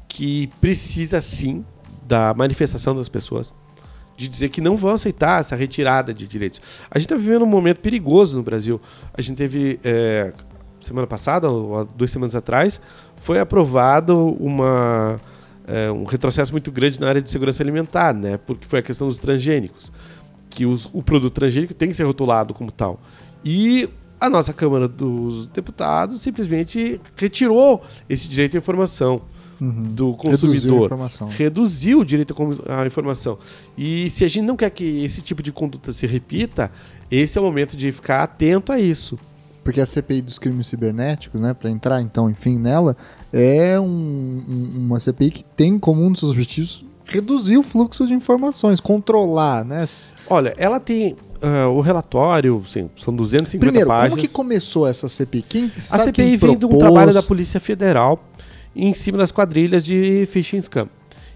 que precisa sim da manifestação das pessoas, de dizer que não vão aceitar essa retirada de direitos. A gente está vivendo um momento perigoso no Brasil. A gente teve, é, semana passada, ou duas semanas atrás, foi aprovado uma é, um retrocesso muito grande na área de segurança alimentar, né? Porque foi a questão dos transgênicos, que os- o produto transgênico tem que ser rotulado como tal. E a nossa Câmara dos Deputados simplesmente retirou esse direito à informação do Reduziu a consumidor informação. reduziu o direito à informação. E se a gente não quer que esse tipo de conduta se repita, esse é o momento de ficar atento a isso. Porque a CPI dos crimes cibernéticos, né, para entrar então, enfim, nela, é um- uma CPI que tem como um dos seus objetivos reduzir o fluxo de informações, controlar, né? Olha, ela tem ah, o relatório, sim, são 250 Primeiro, páginas. como que começou essa CPI? Quem, a CPI vem de um trabalho da Polícia Federal em cima das quadrilhas de phishing scam.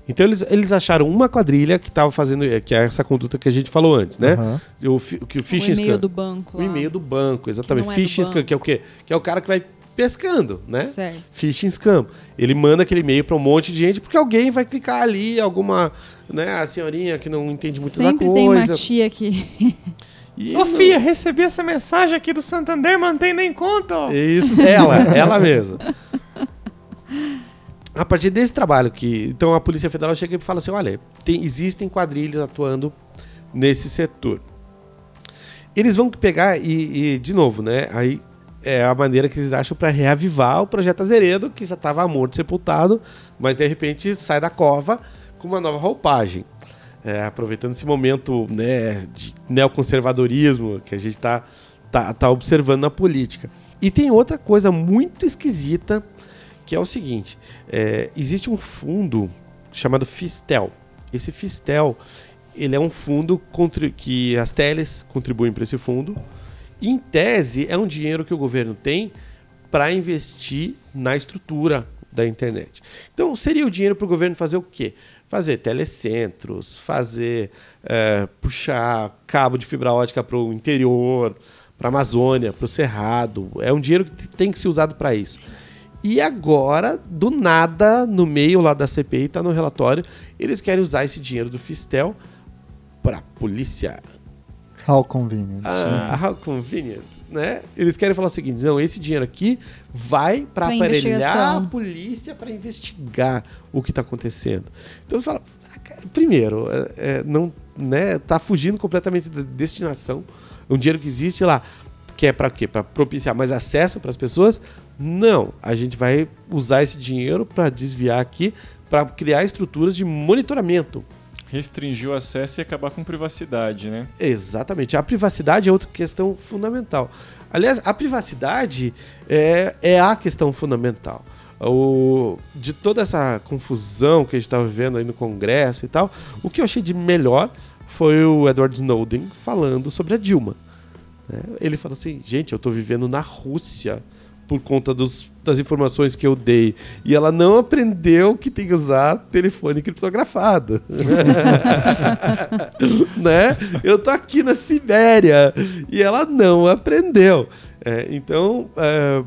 Então eles, eles acharam uma quadrilha que estava fazendo, que é essa conduta que a gente falou antes, né? Aham. O, que o O phishing e-mail scam. do banco. O e-mail do banco, exatamente. é phishing scam, banco. que é o quê? Que é o cara que vai pescando, né? Certo. phishing scam. Ele manda aquele e-mail para um monte de gente porque alguém vai clicar ali, alguma, né, a senhorinha que não entende muito Sempre da tem uma coisa. tia que. E Ô Fia, recebi essa mensagem aqui do Santander, mantém em conta. ó. Isso, ela, ela mesma. A partir desse trabalho que, então a Polícia Federal chega e fala assim, olha, tem- existem quadrilhas atuando nesse setor. Eles vão pegar e, e, de novo, né, aí é a maneira que eles acham para reavivar o projeto Azeredo, que já estava morto, sepultado, mas de repente sai da cova com uma nova roupagem. É, aproveitando esse momento né, de neoconservadorismo que a gente está tá, tá observando na política. E tem outra coisa muito esquisita, que é o seguinte: é, existe um fundo chamado Fistel. Esse Fistel ele é um fundo que as teles contribuem para esse fundo. Em tese, é um dinheiro que o governo tem para investir na estrutura da internet. Então, seria o dinheiro para o governo fazer o quê? Fazer telecentros, fazer eh, puxar cabo de fibra ótica para o interior, para a Amazônia, para o Cerrado. É um dinheiro que tem que ser usado para isso. E agora, do nada, no meio lá da CPI, está no relatório, eles querem usar esse dinheiro do Fistel para polícia. How convenient. Ah, how convenient, né? Eles querem falar o seguinte: não, esse dinheiro aqui vai para aparelhar a polícia para investigar o que está acontecendo. Então você fala, ah, primeiro, é, é, não, né? Tá fugindo completamente da destinação. Um dinheiro que existe lá, que é para quê? Para propiciar mais acesso para as pessoas? Não, a gente vai usar esse dinheiro para desviar aqui, para criar estruturas de monitoramento. Restringir o acesso e acabar com privacidade, né? Exatamente. A privacidade é outra questão fundamental. Aliás, a privacidade é, é a questão fundamental. O, de toda essa confusão que a gente estava vivendo aí no Congresso e tal, o que eu achei de melhor foi o Edward Snowden falando sobre a Dilma. né? Ele falou assim: gente, eu estou vivendo na Rússia por conta dos- das informações que eu dei. E ela não aprendeu que tem que usar telefone criptografado. né? Eu tô aqui na Sibéria e ela não aprendeu. É, então, é,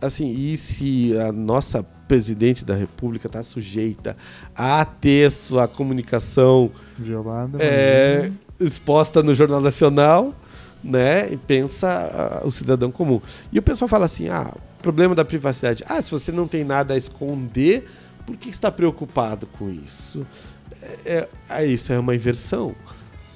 assim, e se a nossa presidente da República está sujeita a ter sua comunicação Violada. é, exposta no Jornal Nacional, né? E pensa ah, o cidadão comum. E o pessoal fala assim: ah, problema da privacidade. Ah, se você não tem nada a esconder, por que está preocupado com isso? É, é, ah, isso é uma inversão.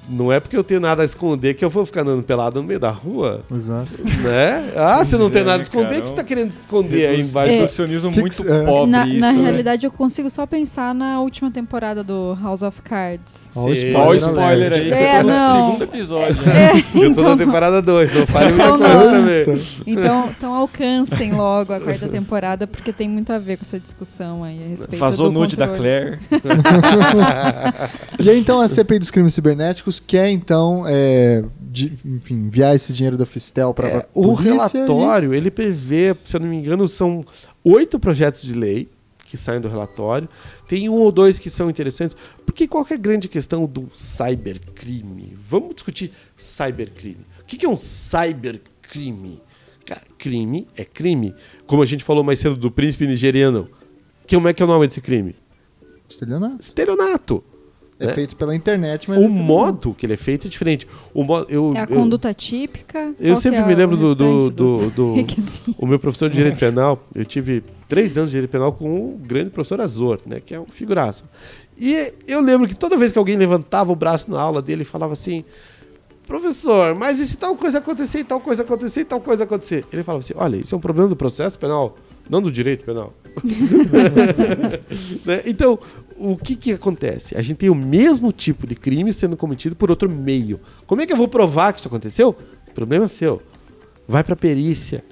Não é porque eu tenho nada a esconder que eu vou ficar andando pelado no meio da rua, Exato. né? Ah, você não tem é, nada a né, esconder, cara? o que você está querendo esconder aí embaixo do Reducionismo Que que muito é? pobre na isso, na né? realidade, eu consigo só pensar na última temporada do House of Cards. O. Olha o spoiler spoiler alert. aí, que É, eu tô no não. segundo episódio. né? Eu tô na temporada 2, não fale muita Então, coisa não. também. Então, então alcancem logo a quarta temporada, porque tem muito a ver com essa discussão aí a respeito Vazou do nude da controle. Claire. E aí, então, a CPI dos crimes cibernéticos quer, então, é, de- enfim, enviar esse dinheiro da Fistel para É, o relatório, ele prevê, se eu não me engano, são oito projetos de lei que saem do relatório. Tem um ou dois que são interessantes, porque qual que é a grande questão do cybercrime? Vamos discutir cybercrime. O que que é um cybercrime? Cara, crime é crime. Como a gente falou mais cedo do príncipe nigeriano. Como é que é o nome desse crime? Estelionato. Estelionato. É né? feito pela internet, mas... O modo que ele é feito é diferente. O modo, eu, É a eu- conduta típica? eu sempre é me lembro do- do- do- do-? O meu professor de direito penal, eu tive três anos de direito penal com o grande professor Azor, né? Que é um figuraço. E eu lembro que toda vez que alguém levantava o braço na aula dele e falava assim, professor, mas e se tal coisa acontecer, e tal coisa acontecer, e tal coisa acontecer? Ele falava assim, olha, isso é um problema do processo penal, não do direito penal. Né? Então, o que que acontece? A gente tem o mesmo tipo de crime sendo cometido por outro meio. Como é que eu vou provar que isso aconteceu? Problema seu. Vai pra perícia,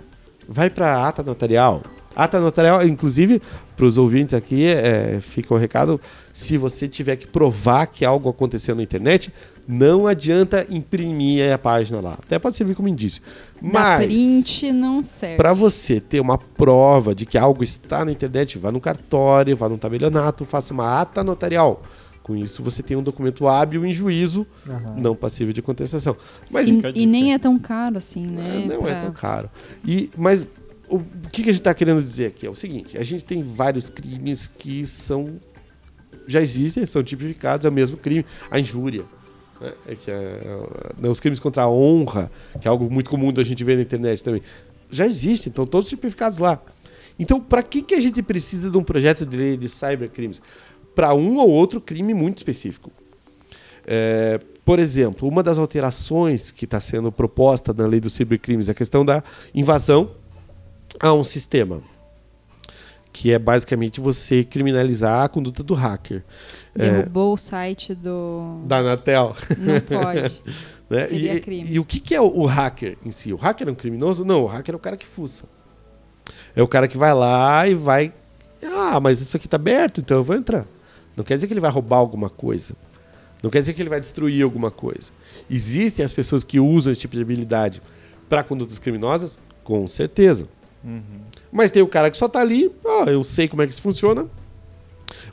vai pra ata notarial. Ata notarial, inclusive, para os ouvintes aqui, é, fica o recado: se você tiver que provar que algo aconteceu na internet, não adianta imprimir a página lá. Até pode servir como indício. Da Mas, print não serve. para você ter uma prova de que algo está na internet, vá no cartório, vá no tabelionato, faça uma ata notarial. Com isso, você tem um documento hábil em juízo, Aham. não passível de contestação. Mas E, e nem é tão caro assim, né? é, não é pra- tão caro. E, mas o que, que a gente está querendo dizer aqui é o seguinte: a gente tem vários crimes que são. já existem, são tipificados, é o mesmo crime. A injúria. né? É que é, né, os crimes contra a honra, que é algo muito comum da gente ver na internet também. Já existem, estão todos tipificados lá. Então, para que, que a gente precisa de um projeto de lei de cybercrimes? Para um ou outro crime muito específico. É, por exemplo, uma das alterações que está sendo proposta na lei dos cibercrimes é a questão da invasão a um sistema, que é basicamente você criminalizar a conduta do hacker. É, Derrubou o site do. da Anatel. Não pode. Né? Seria E, crime. e o que, que é o, o hacker em si? O hacker é um criminoso? Não, o hacker é o cara que fuça. É o cara que vai lá e vai. Ah, mas isso aqui tá aberto, então eu vou entrar. Não quer dizer que ele vai roubar alguma coisa. Não quer dizer que ele vai destruir alguma coisa. Existem as pessoas que usam esse tipo de habilidade para condutas criminosas? Com certeza. Mas tem o cara que só tá ali, ó, eu sei como é que isso funciona.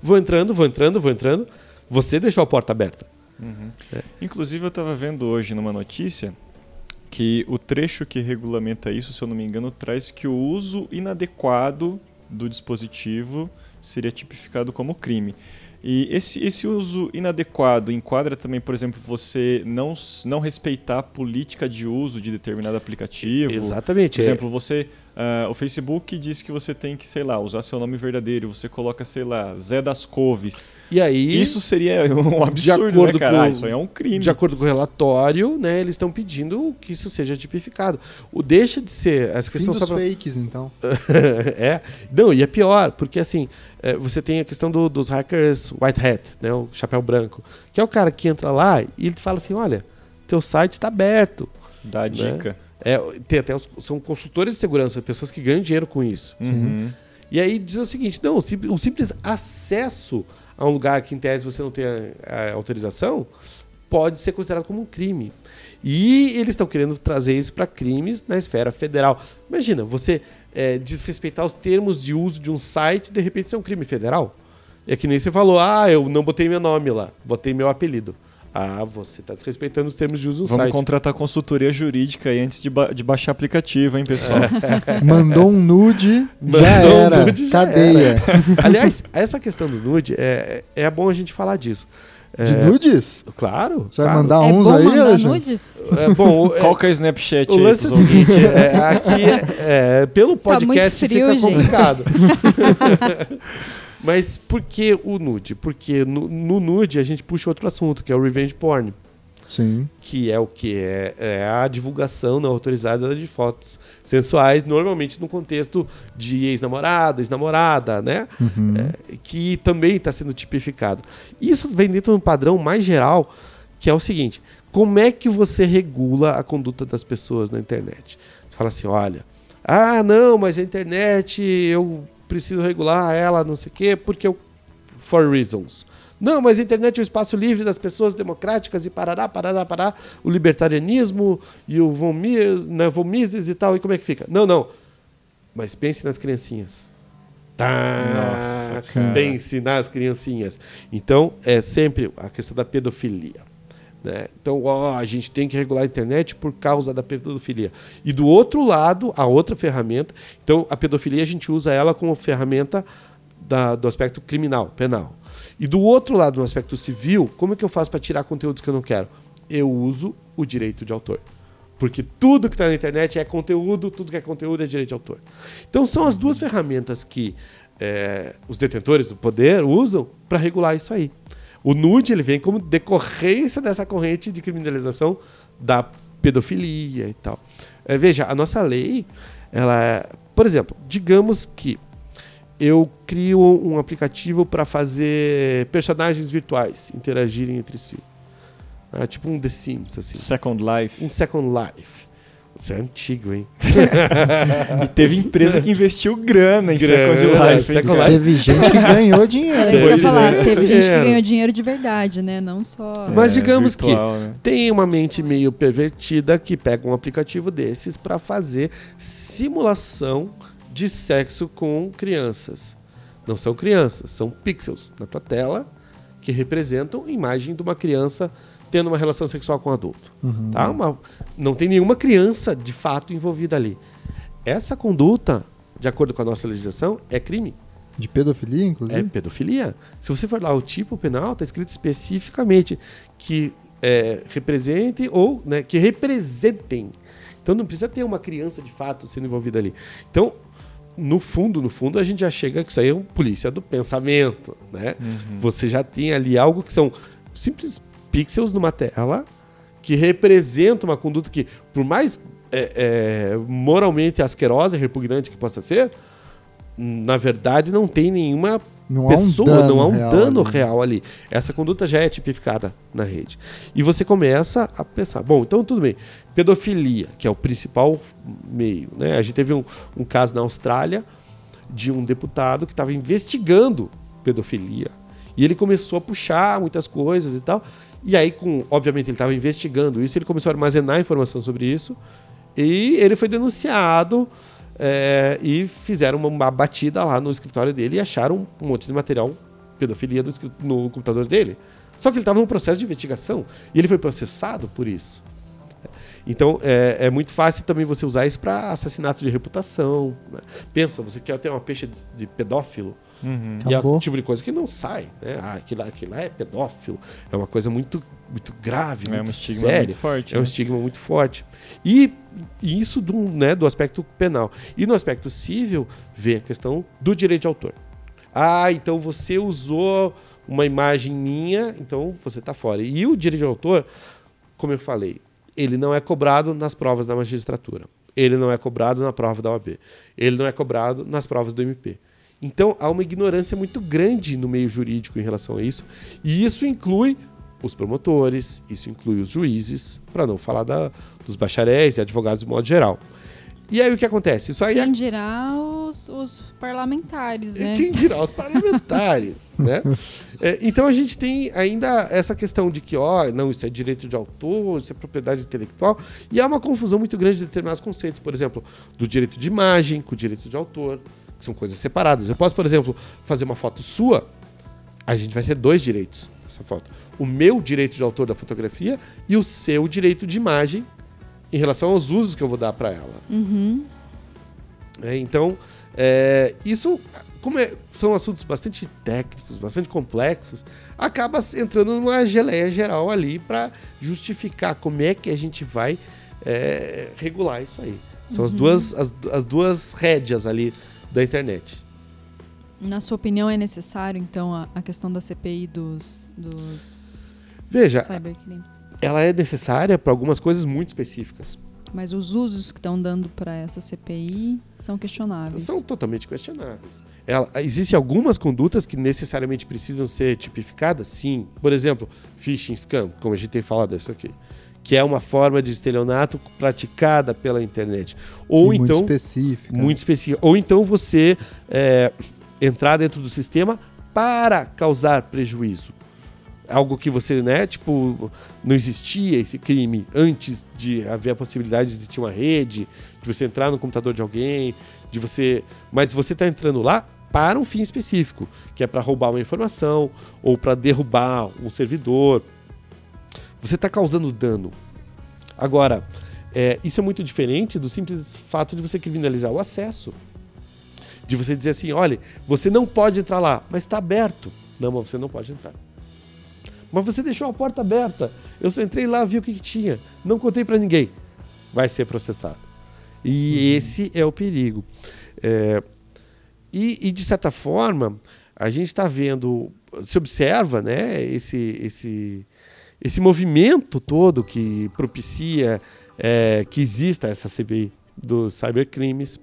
Vou entrando, vou entrando, vou entrando. Você deixou a porta aberta. Inclusive, eu estava vendo hoje numa notícia que o trecho que regulamenta isso, se eu não me engano, traz que o uso inadequado do dispositivo seria tipificado como crime. E esse, esse uso inadequado enquadra também, por exemplo, você não, não respeitar a política de uso de determinado aplicativo. Exatamente. Por é- exemplo, você. ah, o Facebook diz que você tem que, sei lá, usar seu nome verdadeiro. Você coloca, sei lá, Zé das Couves. E aí, Isso seria um absurdo, acordo né, cara? com- Ah, Isso aí é um crime. de acordo com o relatório, né, eles estão pedindo que isso seja tipificado. O deixa de ser essa Fim questão dos só pra- fakes, então. é. Não, e é pior, porque assim, é, você tem a questão do- dos hackers white hat, né, o chapéu branco, que é o cara que entra lá e ele fala assim, olha, teu site está aberto. Dá a dica. É, tem até os- são consultores de segurança, pessoas que ganham dinheiro com isso. Uhum. E aí diz o seguinte: não, o simples acesso a um lugar que em tese você não tem a, a autorização pode ser considerado como um crime. E eles estão querendo trazer isso para crimes na esfera federal. Imagina, você é, desrespeitar os termos de uso de um site de repente ser um crime federal. É que nem você falou, ah, eu não botei meu nome lá, botei meu apelido. Ah, você está desrespeitando os termos de uso do Vamos site. contratar consultoria jurídica aí antes de, ba- de baixar aplicativo, hein, pessoal? Mandou um nude, Mandou já um era. nude, já Cadeia. Aliás, essa questão do nude, é, é bom a gente falar disso. De É, nudes? Claro. Você vai claro. mandar é uns bom aí, mandar nudes? É, bom, o- é, Qual que é o Snapchat o aí? lance é o seguinte, é, aqui é, é, pelo Tá muito podcast frio, fica gente. complicado. Mas por que o nude? Porque no, no nude a gente puxa outro assunto, que é o revenge porn. Sim. Que é o que? É, é a divulgação não autorizada de fotos sensuais, normalmente no contexto de ex-namorado, ex-namorada, né? Uhum. É, que também está sendo tipificado. Isso vem dentro de um padrão mais geral, que é o seguinte: como é que você regula a conduta das pessoas na internet? Você fala assim, olha, ah, não, mas a internet eu preciso regular ela, não sei o quê, porque eu. For reasons. Não, mas a internet é o espaço livre das pessoas democráticas e parará, parará, parará, o libertarianismo e o von, Mies, né, von Mises e tal, e como é que fica? Não, não. Mas pense nas criancinhas. Tá. Nossa, cara. pense nas criancinhas. Então, é sempre a questão da pedofilia. Né? Então, ó, a gente tem que regular a internet por causa da pedofilia. E do outro lado, a outra ferramenta. Então, a pedofilia a gente usa ela como ferramenta da- do aspecto criminal, penal. E do outro lado, no aspecto civil, como é que eu faço para tirar conteúdos que eu não quero? Eu uso o direito de autor. Porque tudo que está na internet é conteúdo, tudo que é conteúdo é direito de autor. Então são as duas ferramentas que é, os detentores do poder usam para regular isso aí. O nude ele vem como decorrência dessa corrente de criminalização da pedofilia e tal. É, veja, a nossa lei, ela, é- por exemplo, digamos que eu crio um aplicativo para fazer personagens virtuais interagirem entre si. Ah, tipo um The Sims, assim. Second Life. Um Second Life. Você é antigo, hein? E teve empresa que investiu grana em Grana, Second Life. hein, Second? Life. Teve gente que ganhou dinheiro. Era isso que eu ia Pois falar. é. Teve gente que ganhou dinheiro de verdade, né? Não só. Mas É, digamos virtual, né? Tem uma mente meio pervertida que pega um aplicativo desses para fazer simulação de sexo com crianças. Não são crianças, são pixels na tua tela que representam a imagem de uma criança tendo uma relação sexual com um adulto. Uhum. Tá? Uma- não tem nenhuma criança de fato envolvida ali. Essa conduta, de acordo com a nossa legislação, é crime. De pedofilia, É inclusive? pedofilia. Se você for lá, o tipo penal está escrito especificamente que é, represente ou né, que representem. Então não precisa ter uma criança de fato sendo envolvida ali. Então, no fundo, no fundo, a gente já chega que isso aí é um polícia do pensamento, né? Você já tem ali algo que são simples pixels numa tela que representa uma conduta que, por mais é, é, moralmente asquerosa e repugnante que possa ser, na verdade não tem nenhuma Não há um pessoa, dano não há um real dano ali. real ali. Essa conduta já é tipificada na rede. E você começa a pensar, bom, então tudo bem. Pedofilia, que é o principal meio. Né? A gente teve um, um caso na Austrália de um deputado que estava investigando pedofilia. E ele começou a puxar muitas coisas e tal. E aí, com, obviamente, ele estava investigando isso, ele começou a armazenar informação sobre isso. E ele foi denunciado é, e fizeram uma, uma batida lá no escritório dele e acharam um monte de material pedofilia escri- no computador dele. Só que ele estava num processo de investigação e ele foi processado por isso. Então é, é muito fácil também você usar isso para assassinato de reputação. né? Pensa, você quer ter uma peixe de pedófilo Uhum. e é o tipo de coisa que não sai. Né? Ah, aquilo, lá- aquilo lá é pedófilo. É uma coisa muito, muito grave, É um muito estigma séria. muito forte. É um né? estigma muito forte. E, e isso do, né, do aspecto penal. E no aspecto civil, vem a questão do direito de autor. Ah, então você usou uma imagem minha, então você está fora. E o direito de autor, como eu falei, ele não é cobrado nas provas da magistratura. Ele não é cobrado na prova da OAB. Ele não é cobrado nas provas do MP. Então há uma ignorância muito grande no meio jurídico em relação a isso. E isso inclui os promotores, isso inclui os juízes, para não falar da- dos bacharéis e advogados de modo geral. E aí o que acontece? Isso aí é Quem dirá os, os parlamentares, né? quem dirá os parlamentares, né? É, então a gente tem ainda essa questão de que, ó, não, isso é direito de autor, isso é propriedade intelectual, e há uma confusão muito grande de determinados conceitos, por exemplo, do direito de imagem com o direito de autor, são coisas separadas. Eu posso, por exemplo, fazer uma foto sua, a gente vai ter dois direitos nessa foto. O meu direito de autor da fotografia e o seu direito de imagem em relação aos usos que eu vou dar para ela. Uhum. É, então, é, isso, como é- são assuntos bastante técnicos, bastante complexos, acaba entrando numa geleia geral ali para justificar como é que a gente vai é, regular isso aí. São as, duas, as, as duas rédeas ali da internet. Na sua opinião, é necessário, então, a, a questão da CPI dos, dos Veja, cybercrimes? ela é necessária para algumas coisas muito específicas. Mas os usos que estão dando para essa CPI são questionáveis. São totalmente questionáveis. Ela, existem algumas condutas que necessariamente precisam ser tipificadas? Sim. Por exemplo, phishing scam, como a gente tem falado isso aqui. Que é uma forma de estelionato praticada pela internet. Ou E muito então. específica. Muito específica. Ou então você é, entrar dentro do sistema para causar prejuízo. Algo que você, né, tipo, não existia esse crime antes de haver a possibilidade de existir uma rede, de você entrar no computador de alguém, de você. Mas você está entrando lá para um fim específico, que é para roubar uma informação ou para derrubar um servidor. Você está causando dano. Agora, é, isso é muito diferente do simples fato de você criminalizar o acesso. De você dizer assim, olha, você não pode entrar lá, mas está aberto. Não, mas você não pode entrar. Mas você deixou a porta aberta. Eu só entrei lá, vi o que, que tinha. Não contei para ninguém. vai ser processado. E esse é o perigo. É, e, e, de certa forma, a gente está vendo, se observa né, esse, esse, esse movimento todo que propicia é, que exista essa CPI dos cybercrimes,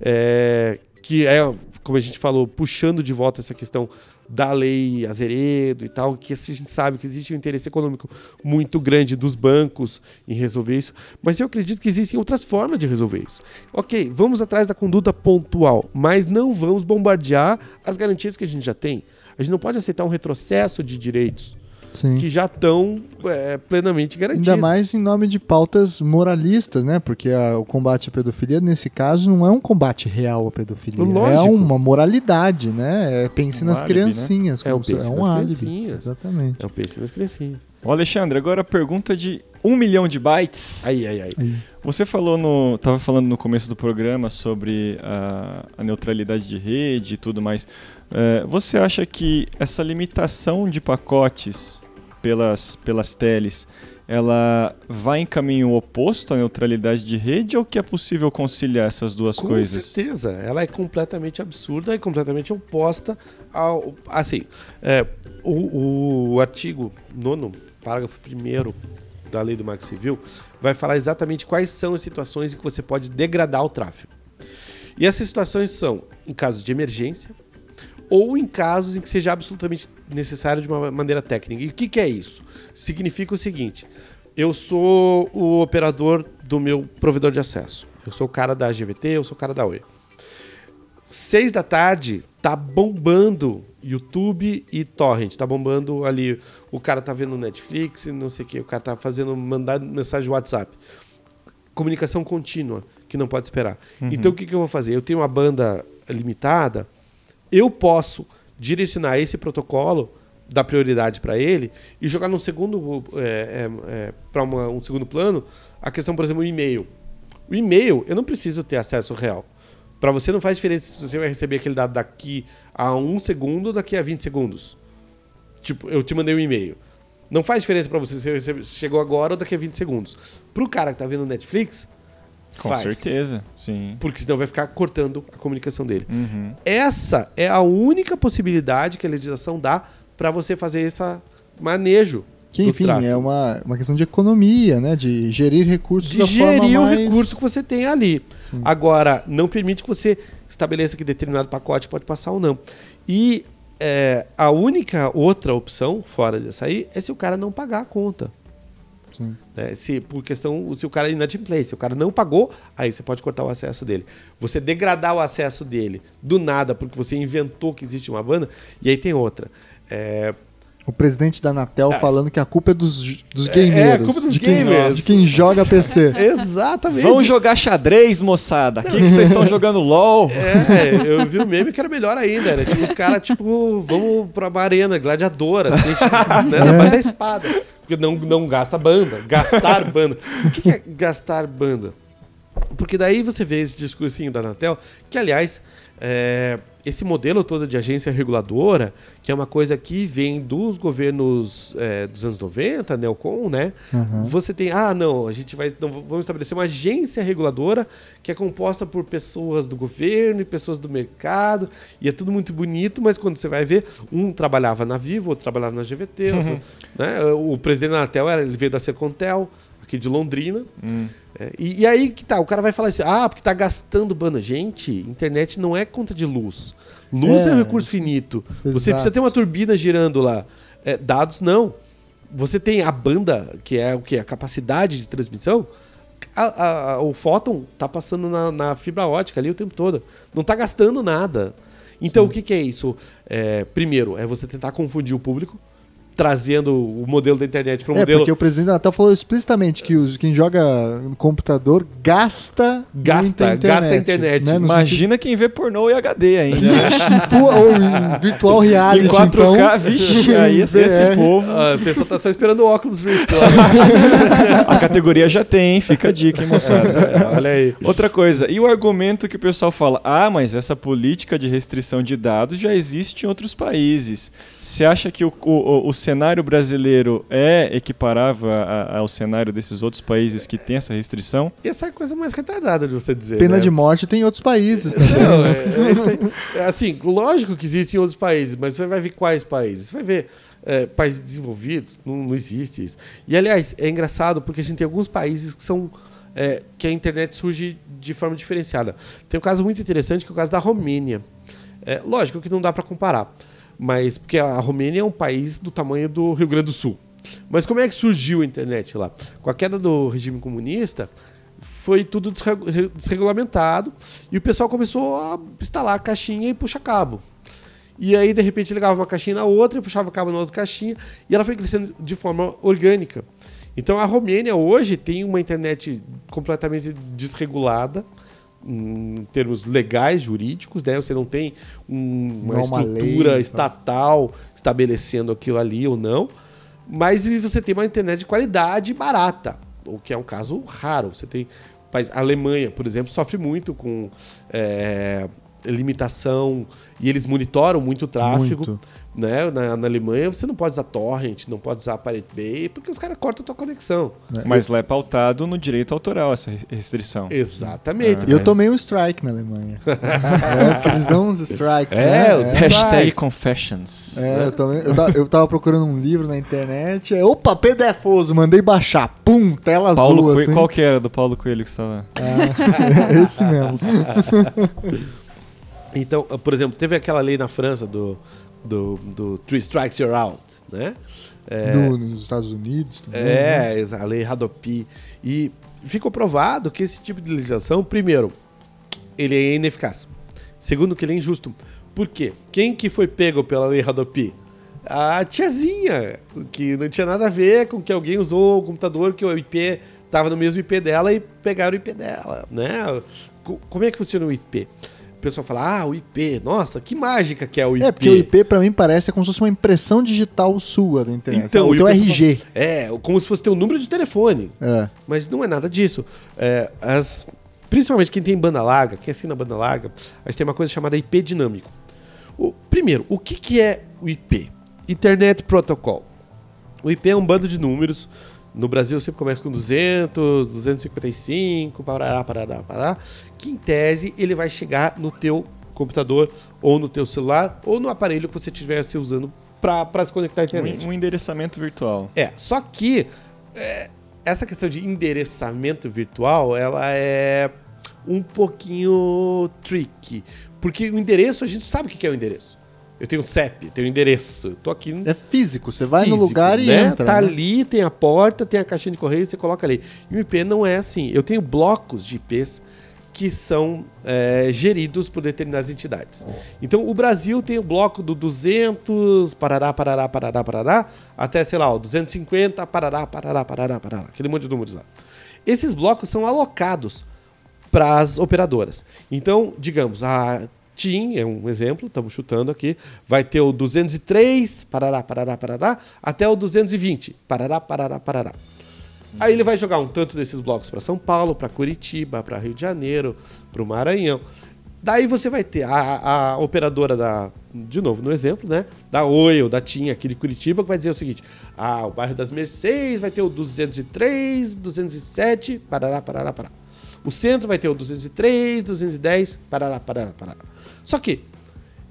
é, que é, como a gente falou, puxando de volta essa questão da lei Azeredo e tal, que a gente sabe que existe um interesse econômico muito grande dos bancos em resolver isso, mas eu acredito que existem outras formas de resolver isso. Ok, vamos atrás da conduta pontual, mas não vamos bombardear as garantias que a gente já tem. A gente não pode aceitar um retrocesso de direitos. Sim. que já estão é, plenamente garantidos. Ainda mais em nome de pautas moralistas, né? Porque a- o combate à pedofilia, nesse caso, não é um combate real à pedofilia. Lógico. É uma moralidade, né? É, pense Um nas álibi, né? criancinhas. É o pense um nas álibi. criancinhas. Exatamente. É o pense nas criancinhas. Ô Alexandre, agora a pergunta de um milhão de bytes. Ai, ai, ai. Você falou no. Tava falando no começo do programa sobre a, a neutralidade de rede e tudo mais. É, você acha que essa limitação de pacotes pelas, pelas teles ela vai em caminho oposto à neutralidade de rede ou que é possível conciliar essas duas Com coisas? certeza. Ela é completamente absurda e completamente oposta ao. Assim, é, o, o artigo 9, parágrafo 1 da lei do Marco Civil, vai falar exatamente quais são as situações em que você pode degradar o tráfego. E essas situações são em casos de emergência ou em casos em que seja absolutamente necessário de uma maneira técnica. E o que, que é isso? Significa o seguinte: eu sou o operador do meu provedor de acesso. Eu sou o cara da GVT, eu sou o cara da Oi. Seis da tarde, tá bombando YouTube e Torrent. Tá bombando ali. O cara tá vendo Netflix, não sei o que. O cara tá fazendo, mandando mensagem de WhatsApp. Comunicação contínua, que não pode esperar. Então o que, que eu vou fazer? Eu tenho uma banda limitada, eu posso direcionar esse protocolo dar prioridade para ele e jogar num segundo é, para um segundo plano a questão por exemplo o e-mail o e-mail eu não preciso ter acesso real para você não faz diferença se você vai receber aquele dado daqui a um segundo ou daqui a 20 segundos tipo eu te mandei um e-mail não faz diferença para você se você chegou agora ou daqui a 20 segundos pro cara que tá vendo Netflix Com faz. certeza, sim. porque senão vai ficar cortando a comunicação dele Uhum. essa é a única possibilidade que a legislação dá para você fazer esse manejo Que, enfim, é uma, uma questão de economia, né? De gerir recursos de da gerir o mais... recurso que você tem ali. Sim. Agora, não permite que você estabeleça que determinado pacote pode passar ou não. E é, a única outra opção, fora dessa aí, é se o cara não pagar a conta. Sim. né? Se, por questão, se o cara é inadimplente, se o cara não pagou, aí você pode cortar o acesso dele. Você degradar o acesso dele do nada, porque você inventou que existe uma banda, e aí tem outra. É, O presidente da Anatel Ah, falando que a culpa é dos, dos É, gamers. é, a culpa dos de quem, gamers. De quem joga PC. exatamente. Vão jogar xadrez, moçada. Aqui que vocês estão jogando LOL. É, eu vi o meme que era melhor ainda. Era tipo, os caras, tipo, vamos pra uma arena gladiadora, assim, tipo, né, na base da espada. Porque não, não gasta banda. Gastar banda. O que, que é gastar banda? Porque daí você vê esse discursinho da Anatel, que aliás, é, esse modelo todo de agência reguladora, que é uma coisa que vem dos governos é, dos anos 90, Neocon, né? Uhum. Você tem, ah, não, a gente vai, não, vamos estabelecer uma agência reguladora que é composta por pessoas do governo e pessoas do mercado, e é tudo muito bonito, mas quando você vai ver, um trabalhava na Vivo, outro trabalhava na GVT, outro, né? O presidente da Anatel era, ele veio da Sercontel, aqui de Londrina. Hum. É, e, e aí que tá, o cara vai falar assim, ah, porque tá gastando banda. Gente, internet não é conta de luz. Luz é, É, um recurso finito. Você exato. precisa ter uma turbina girando lá. É, dados não. Você tem a banda, que é o que? A capacidade de transmissão. A- a- a- o fóton tá passando na, na fibra ótica ali o tempo todo. Não tá gastando nada. Então o que, que é isso? É, primeiro, é você tentar confundir o público, trazendo o modelo da internet para um É, modelo. porque o presidente da Anatel falou explicitamente que os, quem joga no computador gasta Gasta, muita gasta a internet. Né? Imagina quem vê pornô e HD ainda. né? sentido- ou em virtual reality, em 4K, então. vixe, aí esse, esse VR. povo. Ah, a pessoa tá só esperando o óculos virtual. A categoria já tem, fica a dica, hein, moçada. Olha aí. Outra coisa, e o argumento que o pessoal fala, ah, mas essa política de restrição de dados já existe em outros países. Você acha que o, o, o cenário brasileiro é equiparável a- ao cenário desses outros países que tem essa restrição? Essa é a coisa mais retardada de você dizer. Pena né? de morte tem em outros países também. Não, é, é. É, assim, lógico que existe em outros países, mas você vai ver quais países. Você vai ver é, países desenvolvidos, não, não existe isso. E, aliás, é engraçado porque a gente tem alguns países que são. é, que a internet surge de forma diferenciada. Tem um caso muito interessante que é o caso da Romênia. É, lógico que não dá para comparar, mas porque a Romênia é um país do tamanho do Rio Grande do Sul. Mas como é que surgiu a internet lá? Com a queda do regime comunista, foi tudo desregu- desregulamentado e o pessoal começou a instalar a caixinha e puxar cabo. E aí, de repente, ligava uma caixinha na outra e puxava cabo na outra caixinha e ela foi crescendo de forma orgânica. Então, a Romênia hoje tem uma internet completamente desregulada em termos legais, jurídicos, né? Você não tem um- uma Não uma estrutura lei, tá. estatal estabelecendo aquilo ali ou não, mas você tem uma internet de qualidade barata, o que é um caso raro. Você tem a Alemanha, por exemplo, sofre muito com é, limitação e eles monitoram muito o tráfego. Muito. Né? Na, na Alemanha você não pode usar torrent, não pode usar Pirate Bay, porque os caras cortam a tua conexão. Mas lá é pautado no direito autoral essa re- restrição. Exatamente. Eu mas- tomei um strike na Alemanha. é, eles dão uns strikes, É, né? os É. Hashtag confessions. É, eu, também, eu, tava, eu tava procurando um livro na internet. É, opa, PDFoso, mandei baixar. Pum, tela Paulo azul. Coelho, assim. qual que era do Paulo Coelho que você estava? Ah, esse mesmo. Então, por exemplo, teve aquela lei na França do, do, do Three Strikes You're Out, né? É, No- nos Estados Unidos também. né? É, exa- a lei Hadopi. E ficou provado que esse tipo de legislação, primeiro, ele é ineficaz. Segundo, que ele é injusto. Por quê? Quem que foi pego pela lei Hadopi? A tiazinha, que não tinha nada a ver com que alguém usou o computador que o IP estava no mesmo IP dela e pegaram o IP dela, né? Co- Como é que funciona o IP? O pessoal fala, ah, o IP, nossa, que mágica que é o IP. É, porque o IP pra mim parece como se fosse uma impressão digital sua da internet. Então, o teu pessoal RG. fala- É, como se fosse teu número de telefone. É. Mas não é nada disso. É, as, principalmente quem tem banda larga, quem assina banda larga, a gente tem uma coisa chamada IP dinâmico. O, primeiro, o que, que é o IP? Internet Protocol. O IP é um bando de números. No Brasil sempre começa com 200, 255, parará, parará, parará, que em tese ele vai chegar no teu computador ou no teu celular ou no aparelho que você estiver se usando para se conectar à internet. Um, um endereçamento virtual. É, só que é, essa questão de endereçamento virtual, ela é um pouquinho tricky. Porque o endereço, a gente sabe o que é o endereço. Eu tenho um CEP, tenho endereço. Tô aqui no É físico. Você vai no físico, lugar e né? entra. Tá né? ali, tem a porta, tem a caixinha de correio, você coloca ali. E o IP não é assim. Eu tenho blocos de IPs que são é, geridos por determinadas entidades. Então, o Brasil tem o bloco do 200, parará, parará, parará, parará, até, sei lá, o 250, parará, parará, parará, parará, aquele monte de números lá. Esses blocos são alocados para as operadoras. Então, digamos, a TIM é um exemplo, estamos chutando aqui, vai ter o 203, parará, parará, parará, até o 220, parará, parará, parará. Aí ele vai jogar um tanto desses blocos para São Paulo, para Curitiba, para Rio de Janeiro, para o Maranhão. Daí você vai ter a, a operadora da, de novo no exemplo, né? Da Oi ou da TIM aqui de Curitiba, que vai dizer o seguinte: ah, o bairro das Mercedes vai ter o 203, 207, parará, parará, parará. O centro vai ter o 203, 210, parará, parará, parará. Só que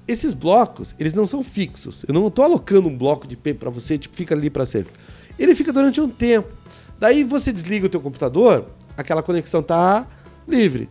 esses blocos, eles não são fixos. Eu não estou alocando um bloco de IP para você, tipo, fica ali para sempre. Ele fica durante um tempo. Daí você desliga o teu computador, aquela conexão tá livre.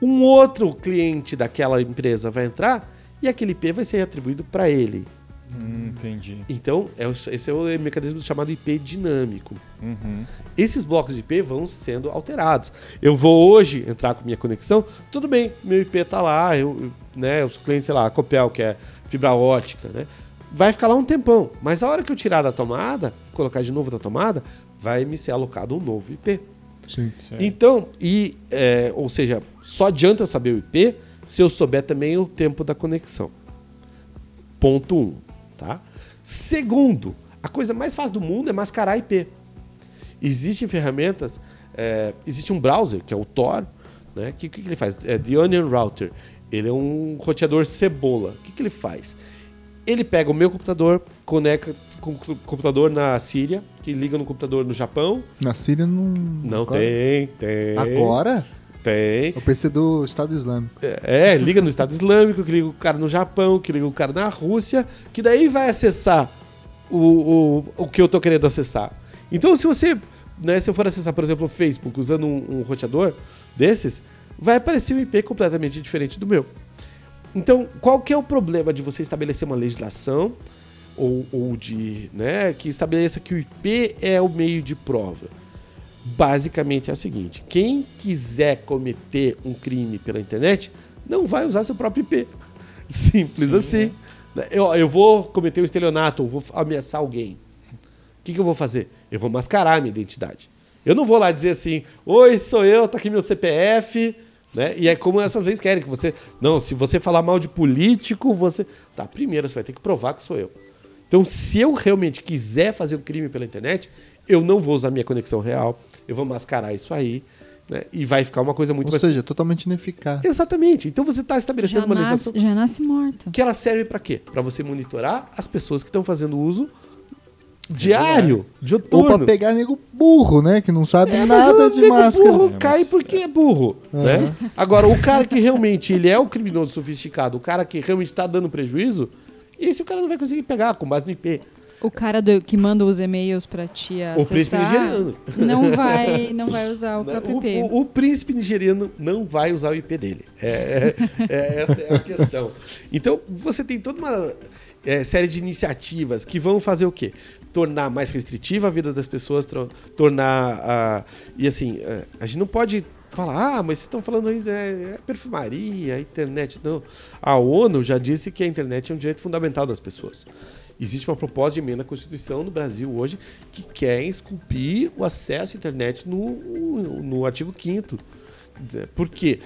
Um outro cliente daquela empresa vai entrar e aquele IP vai ser atribuído para ele. Hum, entendi. Então, é o- esse é o mecanismo chamado IP dinâmico. Uhum. Esses blocos de IP vão sendo alterados. Eu vou hoje entrar com minha conexão, tudo bem, meu IP tá lá, eu, né, os clientes, sei lá, a Copel, que é fibra ótica, né? Vai ficar lá um tempão, mas a hora que eu tirar da tomada, colocar de novo na tomada, vai me ser alocado um novo IP. Sim. Então, e, é, ou seja, só adianta eu saber o IP se eu souber também o tempo da conexão. Ponto 1, um, tá? Segundo, a coisa mais fácil do mundo é mascarar IP. Existem ferramentas, é, existe um browser, que é o Tor, né? Que, que, que ele faz? É The Onion Router. Ele é um roteador cebola. O que, que ele faz? Ele pega o meu computador, conecta com o computador na Síria, que liga no computador no Japão. Na Síria não. Não agora? tem, tem. Agora? Tem. O PC do Estado Islâmico. É, liga no Estado Islâmico, que liga o cara no Japão, que liga o cara na Rússia, que daí vai acessar o, o, o que eu tô querendo acessar. Então, se você, né, se eu for acessar, por exemplo, o Facebook usando um, um roteador desses, vai aparecer um IP completamente diferente do meu. Então, qual que é o problema de você estabelecer uma legislação ou, ou de, né, que estabeleça que o IP é o meio de prova? Basicamente é a seguinte: quem quiser cometer um crime pela internet não vai usar seu próprio IP. Simples assim. Eu, eu vou cometer um estelionato, eu vou ameaçar alguém. O que, que eu vou fazer? Eu vou mascarar a minha identidade. Eu não vou lá dizer assim: Oi, sou eu, tá aqui meu CPF. Né? E é como essas leis querem, que você. Não, se você falar mal de político, você. Tá, primeiro você vai ter que provar que sou eu. Então, se eu realmente quiser fazer um crime pela internet, eu não vou usar minha conexão real, eu vou mascarar isso aí, né? E vai ficar uma coisa muito Ou mais. seja, totalmente ineficaz. Exatamente. Então você está estabelecendo Já uma nasce, legislação já nasce morto. que ela serve para quê? Para você monitorar as pessoas que estão fazendo uso diário, de Ou pra pegar nego burro, né? Que não sabe É, mas nada o de nego máscara. burro É, cai mas- porque é burro, né? Agora, o cara que realmente ele é o criminoso sofisticado, o cara que realmente está dando prejuízo, esse o cara não vai conseguir pegar com base no IP. O cara do- que manda os e-mails pra te acessar O príncipe nigeriano. não vai, não vai usar o próprio O, IP. o- o príncipe nigeriano não vai usar o IP dele. É, é- é- essa é a questão. Então, você tem toda uma é, série de iniciativas que vão fazer o quê? Tornar mais restritiva a vida das pessoas, tornar. a e assim, é, a gente não pode falar, ah, mas vocês estão falando aí, é, é perfumaria, a internet. Não. A ONU já disse que a internet é um direito fundamental das pessoas. Existe uma proposta de emenda à Constituição no Brasil hoje que quer esculpir o acesso à internet no, no artigo 5 Por quê?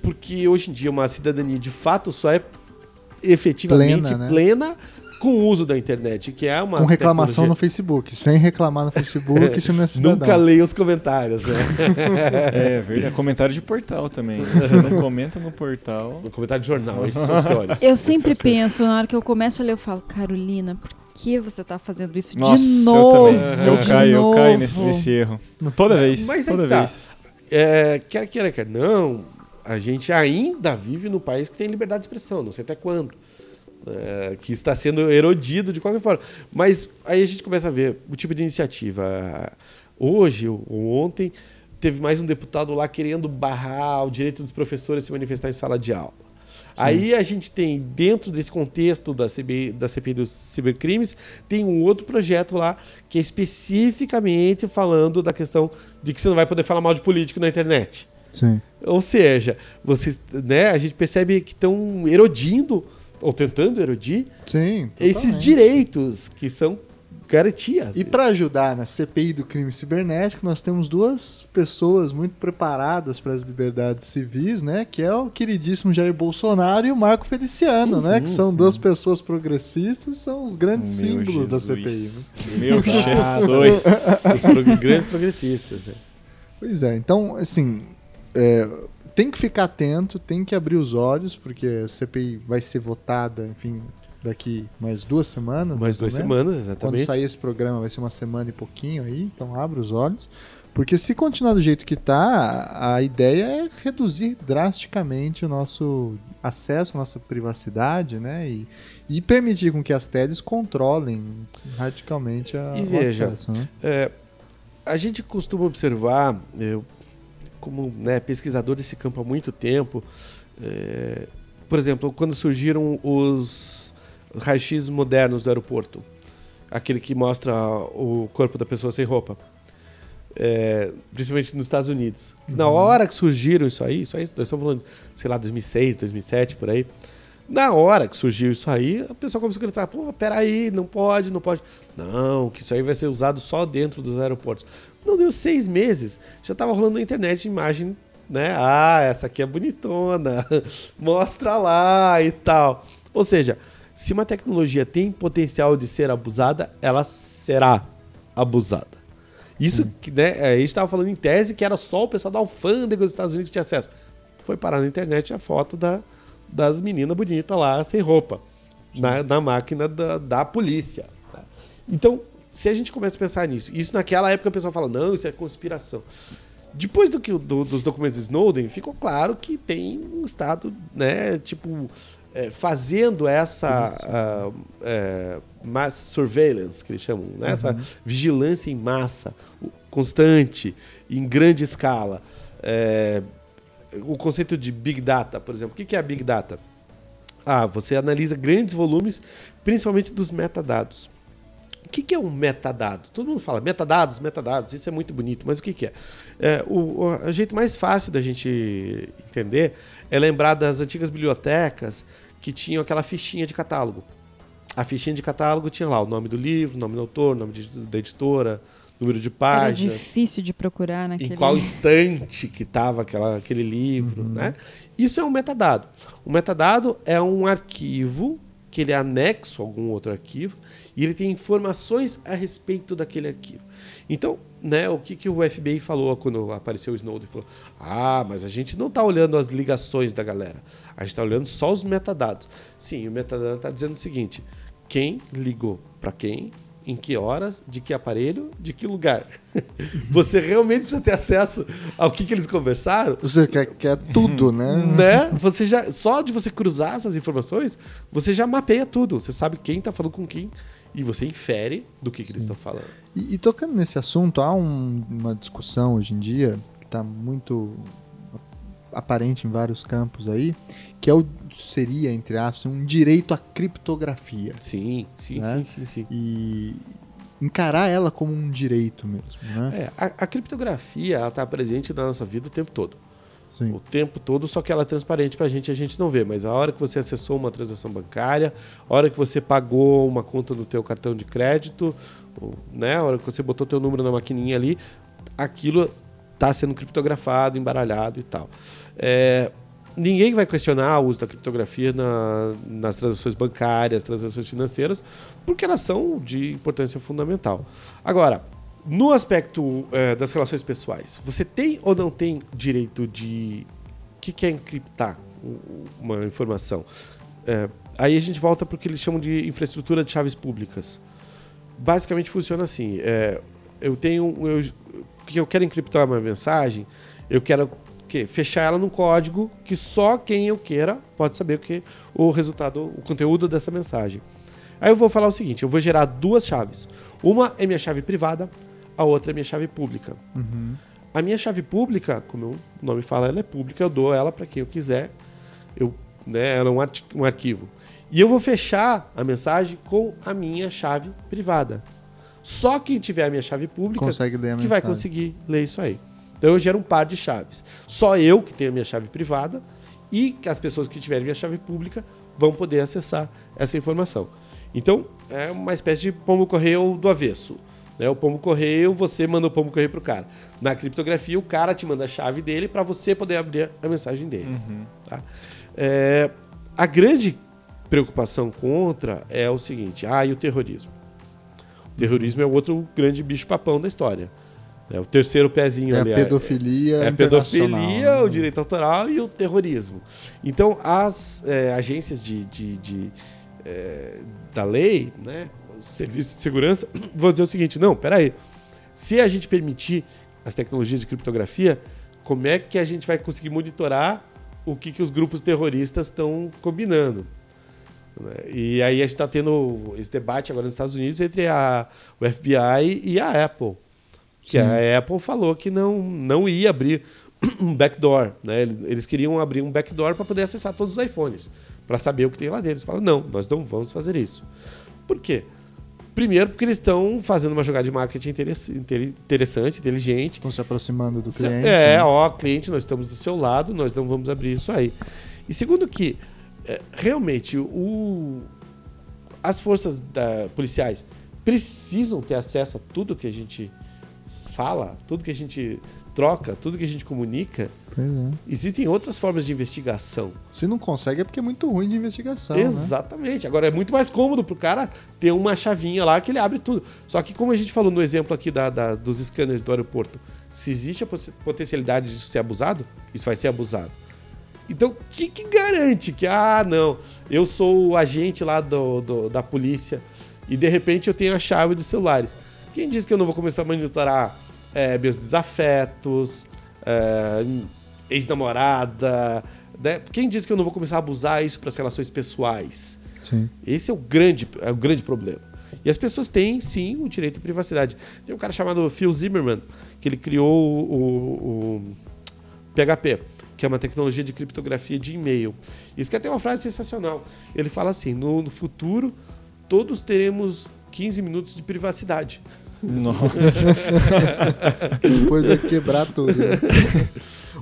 Porque hoje em dia uma cidadania de fato só é efetivamente Plena, plena, né? Com o uso da internet, que é uma Com reclamação no tecnologia- Facebook. Sem reclamar no Facebook, você não é cidadão. Nunca leia os comentários, né? É verdade. Comentário de portal também. Você não comenta no portal. No comentário de jornal, esses são os piores. Eu sempre penso, na hora que eu começo a ler, eu falo, Carolina, por que você tá fazendo isso Nossa, de eu novo? também. Eu de caio, eu caio novo?" nesse, nesse erro. Toda vez. Mas aí toda que tá. vez. É, quer queira, quer não, a gente ainda vive num país que tem liberdade de expressão, não sei até quando. É, que está sendo erodido de qualquer forma. Mas aí a gente começa a ver o tipo de iniciativa. Hoje, ou ontem, teve mais um deputado lá querendo barrar o direito dos professores a se manifestar em sala de aula. Aí a gente tem, dentro desse contexto da CPI, da CPI dos cibercrimes, tem um outro projeto lá que é especificamente falando da questão de que você não vai poder falar mal de político na internet. Sim. Ou seja, vocês, né, a gente percebe que estão erodindo, ou tentando erodir, Sim. esses totalmente. direitos que são garantias. E para ajudar na CPI do crime cibernético, nós temos duas pessoas muito preparadas para as liberdades civis, né? Que é o queridíssimo Jair Bolsonaro e o Marco Feliciano, né? Que são duas pessoas progressistas, são os grandes Meu símbolos da Jesus. CPI. Né? Meu Jesus. Os prog- grandes progressistas. né? Pois é, então, assim, é, tem que ficar atento, tem que abrir os olhos, porque a CPI vai ser votada, enfim, daqui mais duas semanas. Mais duas menos. semanas, Quando exatamente. sair esse programa vai ser uma semana e pouquinho aí, então abre os olhos. Porque se continuar do jeito que tá, a ideia é reduzir drasticamente o nosso acesso, a nossa privacidade, né? E, e permitir com que as TEDs controlem radicalmente a, E o veja, acesso, né? É, a gente costuma observar, eu, como né, pesquisador desse campo há muito tempo, é, por exemplo, quando surgiram os raios-x modernos do aeroporto, aquele que mostra o corpo da pessoa sem roupa, é, principalmente nos Estados Unidos. Na hora que surgiram isso aí, isso aí, nós estamos falando, sei lá, 2006, 2007, por aí, na hora que surgiu isso aí, a pessoa começou a gritar: pô, peraí, não pode, não pode. Não, que isso aí vai ser usado só dentro dos aeroportos. Não deu seis meses, já estava rolando na internet imagem, né? Ah, essa aqui é bonitona, mostra lá e tal. Ou seja, se uma tecnologia tem potencial de ser abusada, ela será abusada. Isso que, né, a gente estava falando em tese que era só o pessoal da alfândega dos Estados Unidos que tinha acesso. Foi parar na internet a foto da, das meninas bonitas lá, sem roupa. na, na máquina da, da polícia. tá? Então, se a gente começa a pensar nisso, isso naquela época o pessoal fala, não, isso é conspiração. Depois do que, do- dos documentos de Snowden, ficou claro que tem um Estado, né, tipo, é, fazendo essa ah, é, mass surveillance, que eles chamam, né, essa vigilância em massa, constante, em grande escala. É, o conceito de Big Data, por exemplo. O que que é a Big Data? Ah, você analisa grandes volumes, principalmente dos metadados. O que, que é um metadado? Todo mundo fala metadados, metadados, isso é muito bonito, mas o que, que é? É, o, o- o jeito mais fácil da gente entender é lembrar das antigas bibliotecas que tinham aquela fichinha de catálogo. A fichinha de catálogo tinha lá o nome do livro, o nome do autor, o nome de- da editora, número de Era páginas difícil de procurar naquele... em qual estante que estava aquele livro, né? Isso é um metadado. O metadado é um arquivo que ele é anexo a algum outro arquivo e ele tem informações a respeito daquele arquivo. Então, né, o que, que o FBI falou quando apareceu o Snowden? Falou, ah, mas a gente não está olhando as ligações da galera, a gente está olhando só os metadados. Sim, o metadado está dizendo o seguinte, quem ligou para quem, em que horas, de que aparelho, de que lugar. Você realmente precisa ter acesso ao que, que eles conversaram, Você quer, quer tudo, né? né? Você já só de você cruzar essas informações, você já mapeia tudo. Você sabe quem tá falando com quem e você infere do que, que eles estão falando. E, e tocando nesse assunto, há um- uma discussão hoje em dia que está muito aparente em vários campos aí, que é o seria entre aspas um direito à criptografia Sim, sim, Né? sim, sim, sim. e encarar ela como um direito mesmo, né? É, a, a criptografia ela tá presente na nossa vida o tempo todo. Sim. O tempo todo, só que ela é transparente pra gente e a gente não vê. Mas a hora que você acessou uma transação bancária, a hora que você pagou uma conta no teu cartão de crédito, né, a hora que você botou teu número na maquininha ali, aquilo está sendo criptografado, embaralhado e tal. É, ninguém vai questionar o uso da criptografia na- nas transações bancárias, transações financeiras, porque elas são de importância fundamental. Agora, no aspecto é, das relações pessoais, você tem ou não tem direito de. O que, que é encriptar uma informação? É, aí a gente volta para o que eles chamam de infraestrutura de chaves públicas. Basicamente funciona assim: é, eu tenho. Eu, que eu quero encriptar uma mensagem, eu quero o quê? fechar ela num código que só quem eu queira pode saber o que o resultado, o conteúdo dessa mensagem. Aí eu vou falar o seguinte: eu vou gerar duas chaves. Uma é minha chave privada, a outra é minha chave pública. Uhum. A minha chave pública, como o nome fala, ela é pública, eu dou ela para quem eu quiser. Eu, né, ela é um, arti- um arquivo. E eu vou fechar a mensagem com a minha chave privada. Só quem tiver a minha chave pública Consegue ler a que vai mensagem. conseguir ler isso aí. Então eu gero um par de chaves. Só eu que tenho a minha chave privada e as pessoas que tiverem minha chave pública vão poder acessar essa informação. Então é uma espécie de pombo correio do avesso. Né? O pombo correio, você manda o pombo correio pro cara. Na criptografia, o cara te manda a chave dele para você poder abrir a mensagem dele. tá? É, a grande preocupação contra é o seguinte: ah, e o terrorismo? O terrorismo é o outro grande bicho-papão da história. É o terceiro pezinho É a ali. pedofilia É a internacional, pedofilia, né? o direito autoral e o terrorismo. Então, as é, agências de, de- de, é, da lei, né, os serviços de segurança, vão dizer o seguinte: não, peraí. Se a gente permitir as tecnologias de criptografia, como é que a gente vai conseguir monitorar o que, que os grupos terroristas estão combinando? E aí a gente está tendo esse debate agora nos Estados Unidos entre a, o FBI e a Apple. Que a Apple falou que não, não ia abrir um backdoor. Né? Eles queriam abrir um backdoor para poder acessar todos os iPhones, para saber o que tem lá dentro. Eles falaram, não, nós não vamos fazer isso. Por quê? Primeiro, porque eles estão fazendo uma jogada de marketing interess- inter- interessante, inteligente. Estão se aproximando do cliente. É, né? ó, cliente, nós estamos do seu lado, nós não vamos abrir isso aí. E segundo que, é, realmente, o, as forças da- policiais precisam ter acesso a tudo que a gente fala, tudo que a gente troca, tudo que a gente comunica. É. Existem outras formas de investigação. Se não consegue é porque é muito ruim de investigação, né? Exatamente. Agora é muito mais cômodo pro cara ter uma chavinha lá que ele abre tudo. Só que como a gente falou no exemplo aqui da, da- dos scanners do aeroporto, se existe a potencialidade disso ser abusado, isso vai ser abusado. Então, o que, que garante que, ah, não, eu sou o agente lá do, do- da polícia e de repente eu tenho a chave dos celulares? Quem diz que eu não vou começar a monitorar é, meus desafetos, é, ex-namorada? né? Quem diz que eu não vou começar a abusar isso para as relações pessoais? Sim. Esse é o grande, é o grande problema. E as pessoas têm, sim, o direito à privacidade. Tem um cara chamado Phil Zimmerman, que ele criou o, o PHP, que é uma tecnologia de criptografia de e-mail. Isso que tem uma frase sensacional. Ele fala assim: no, no futuro, todos teremos 15 minutos de privacidade. Nossa. Depois vai quebrar tudo. né?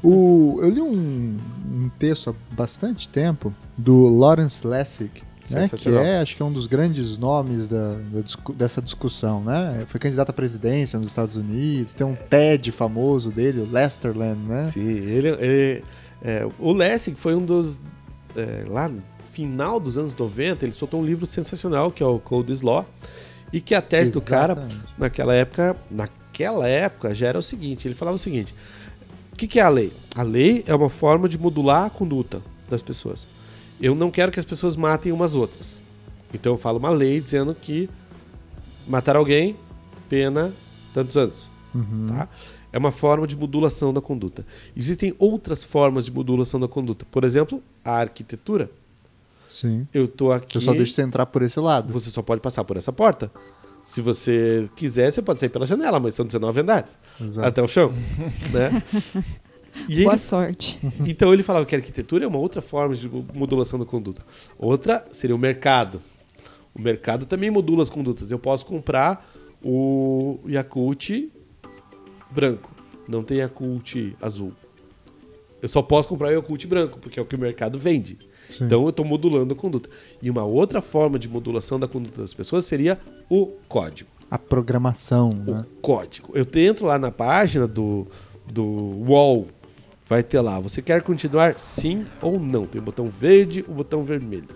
O, eu li um, um texto há bastante tempo do Lawrence Lessig, né, que é, acho que é um dos grandes nomes da, da discu- dessa discussão, né? Foi candidato à presidência nos Estados Unidos, tem um TED famoso dele, o Lesterland, né? Sim, ele, ele- é, o Lessig foi um dos. é, lá no final dos anos 90, ele soltou um livro sensacional que é o Cold Law. E que a tese do cara, Exatamente. naquela época, naquela época, já era o seguinte: ele falava o seguinte. O que, que é a lei? A lei é uma forma de modular a conduta das pessoas. Eu não quero que as pessoas matem umas outras. Então eu falo uma lei dizendo que matar alguém, pena tantos anos. Uhum. Tá? É uma forma de modulação da conduta. Existem outras formas de modulação da conduta. Por exemplo, a arquitetura. Sim. Eu estou aqui. Eu só deixo você entrar por esse lado. Você só pode passar por essa porta. Se você quiser, você pode sair pela janela, mas são 19 andares. Exato. Até o chão. né? E Boa ele- sorte. então ele falava que a arquitetura é uma outra forma de modulação da conduta. Outra seria o mercado. O mercado também modula as condutas. Eu posso comprar o Yakult branco, não tem Yakult azul. Eu só posso comprar o Yakult branco, porque é o que o mercado vende. Sim. Então eu estou modulando a conduta. E uma outra forma de modulação da conduta das pessoas seria o código A programação, o né? código. Eu entro lá na página do, do UOL, vai ter lá, você quer continuar sim ou não? Tem o botão verde, o botão vermelho.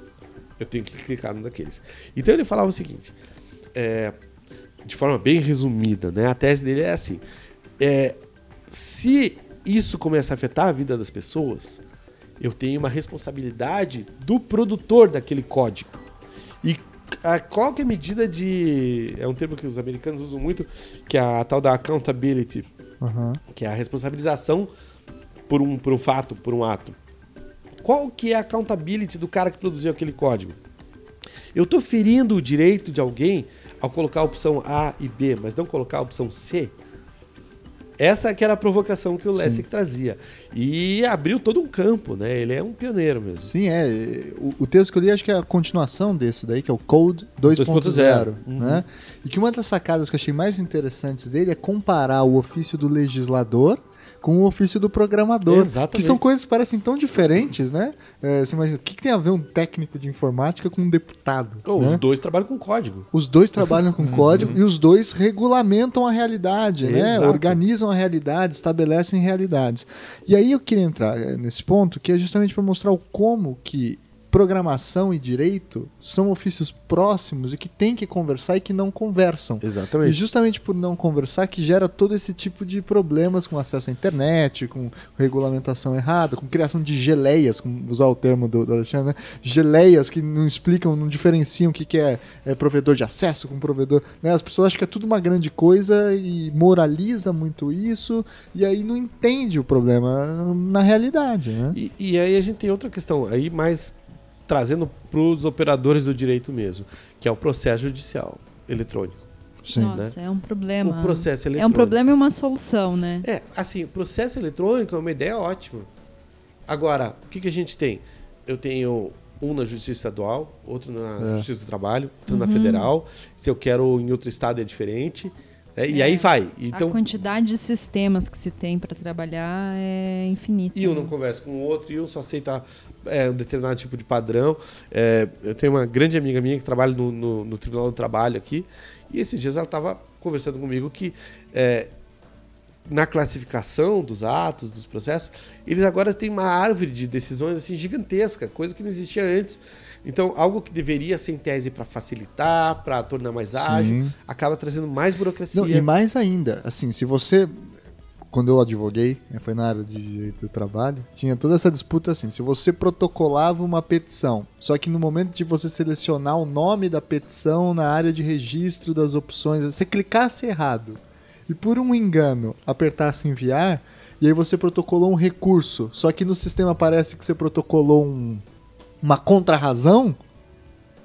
Eu tenho que clicar num daqueles. Então ele falava o seguinte, é, de forma bem resumida, né? A tese dele é assim: é, se isso começa a afetar a vida das pessoas, eu tenho uma responsabilidade do produtor daquele código. E a, qual que é a medida de. É um termo que os americanos usam muito, que é a tal da accountability, Aham. que é a responsabilização por um, por um fato, por um ato. Qual que é a accountability do cara que produziu aquele código? Eu estou ferindo o direito de alguém ao colocar a opção A e B, mas não colocar a opção C? Essa que era a provocação que o Lessig trazia. E abriu todo um campo, né? Ele é um pioneiro mesmo. Sim, é. O, o texto que eu li acho que é a continuação desse daí, que é o Code 2.0. 2.0, uhum. Né? E que uma das sacadas que eu achei mais interessantes dele é comparar o ofício do legislador com o ofício do programador. Exatamente. Que são coisas que parecem tão diferentes, né? É, você imagina, o que, que tem a ver um técnico de informática com um deputado? Oh, né? Os dois trabalham com código. Os dois trabalham com código e os dois regulamentam a realidade, né? Exato. Organizam a realidade, estabelecem realidades. E aí eu queria entrar eh, nesse ponto, que é justamente para mostrar o como que programação e direito são ofícios próximos e que tem que conversar e que não conversam. E Exatamente. justamente por não conversar que gera todo esse tipo de problemas com acesso à internet, com regulamentação errada, com criação de geleias, como usar o termo do, do Alexandre, né? geleias que não explicam, não diferenciam o que, que é, é provedor de acesso com provedor. né? As pessoas acham que é tudo uma grande coisa e moraliza muito isso e aí não entende o problema na realidade. Né? E, e aí a gente tem outra questão, aí mais trazendo para os operadores do direito mesmo, que é o processo judicial eletrônico. Sim. Nossa, é um problema. O processo É um eletrônico. problema e uma solução, né? É, assim, o processo eletrônico é uma ideia ótima. Agora, o que, que a gente tem? Eu tenho um na Justiça Estadual, outro na É. Justiça do Trabalho, outro na Federal. Se eu quero em outro estado é diferente. né? E aí vai. Então, a quantidade de sistemas que se tem para trabalhar é infinita. E um não né? conversa com o outro, e um só aceita é, um determinado tipo de padrão. É, eu tenho uma grande amiga minha que trabalha no, no- no Tribunal do Trabalho aqui, e esses dias ela estava conversando comigo que é, na classificação dos atos, dos processos, eles agora têm uma árvore de decisões assim gigantesca, coisa que não existia antes. Então, algo que deveria ser em tese para facilitar, para tornar mais ágil, Sim. acaba trazendo mais burocracia. Não, e mais ainda, assim, se você quando eu advoguei, né, foi na área de direito do trabalho, tinha toda essa disputa assim, se você protocolava uma petição, só que no momento de você selecionar o nome da petição na área de registro das opções, você clicasse errado e por um engano apertasse enviar, e aí você protocolou um recurso, só que no sistema parece que você protocolou um, uma contrarrazão,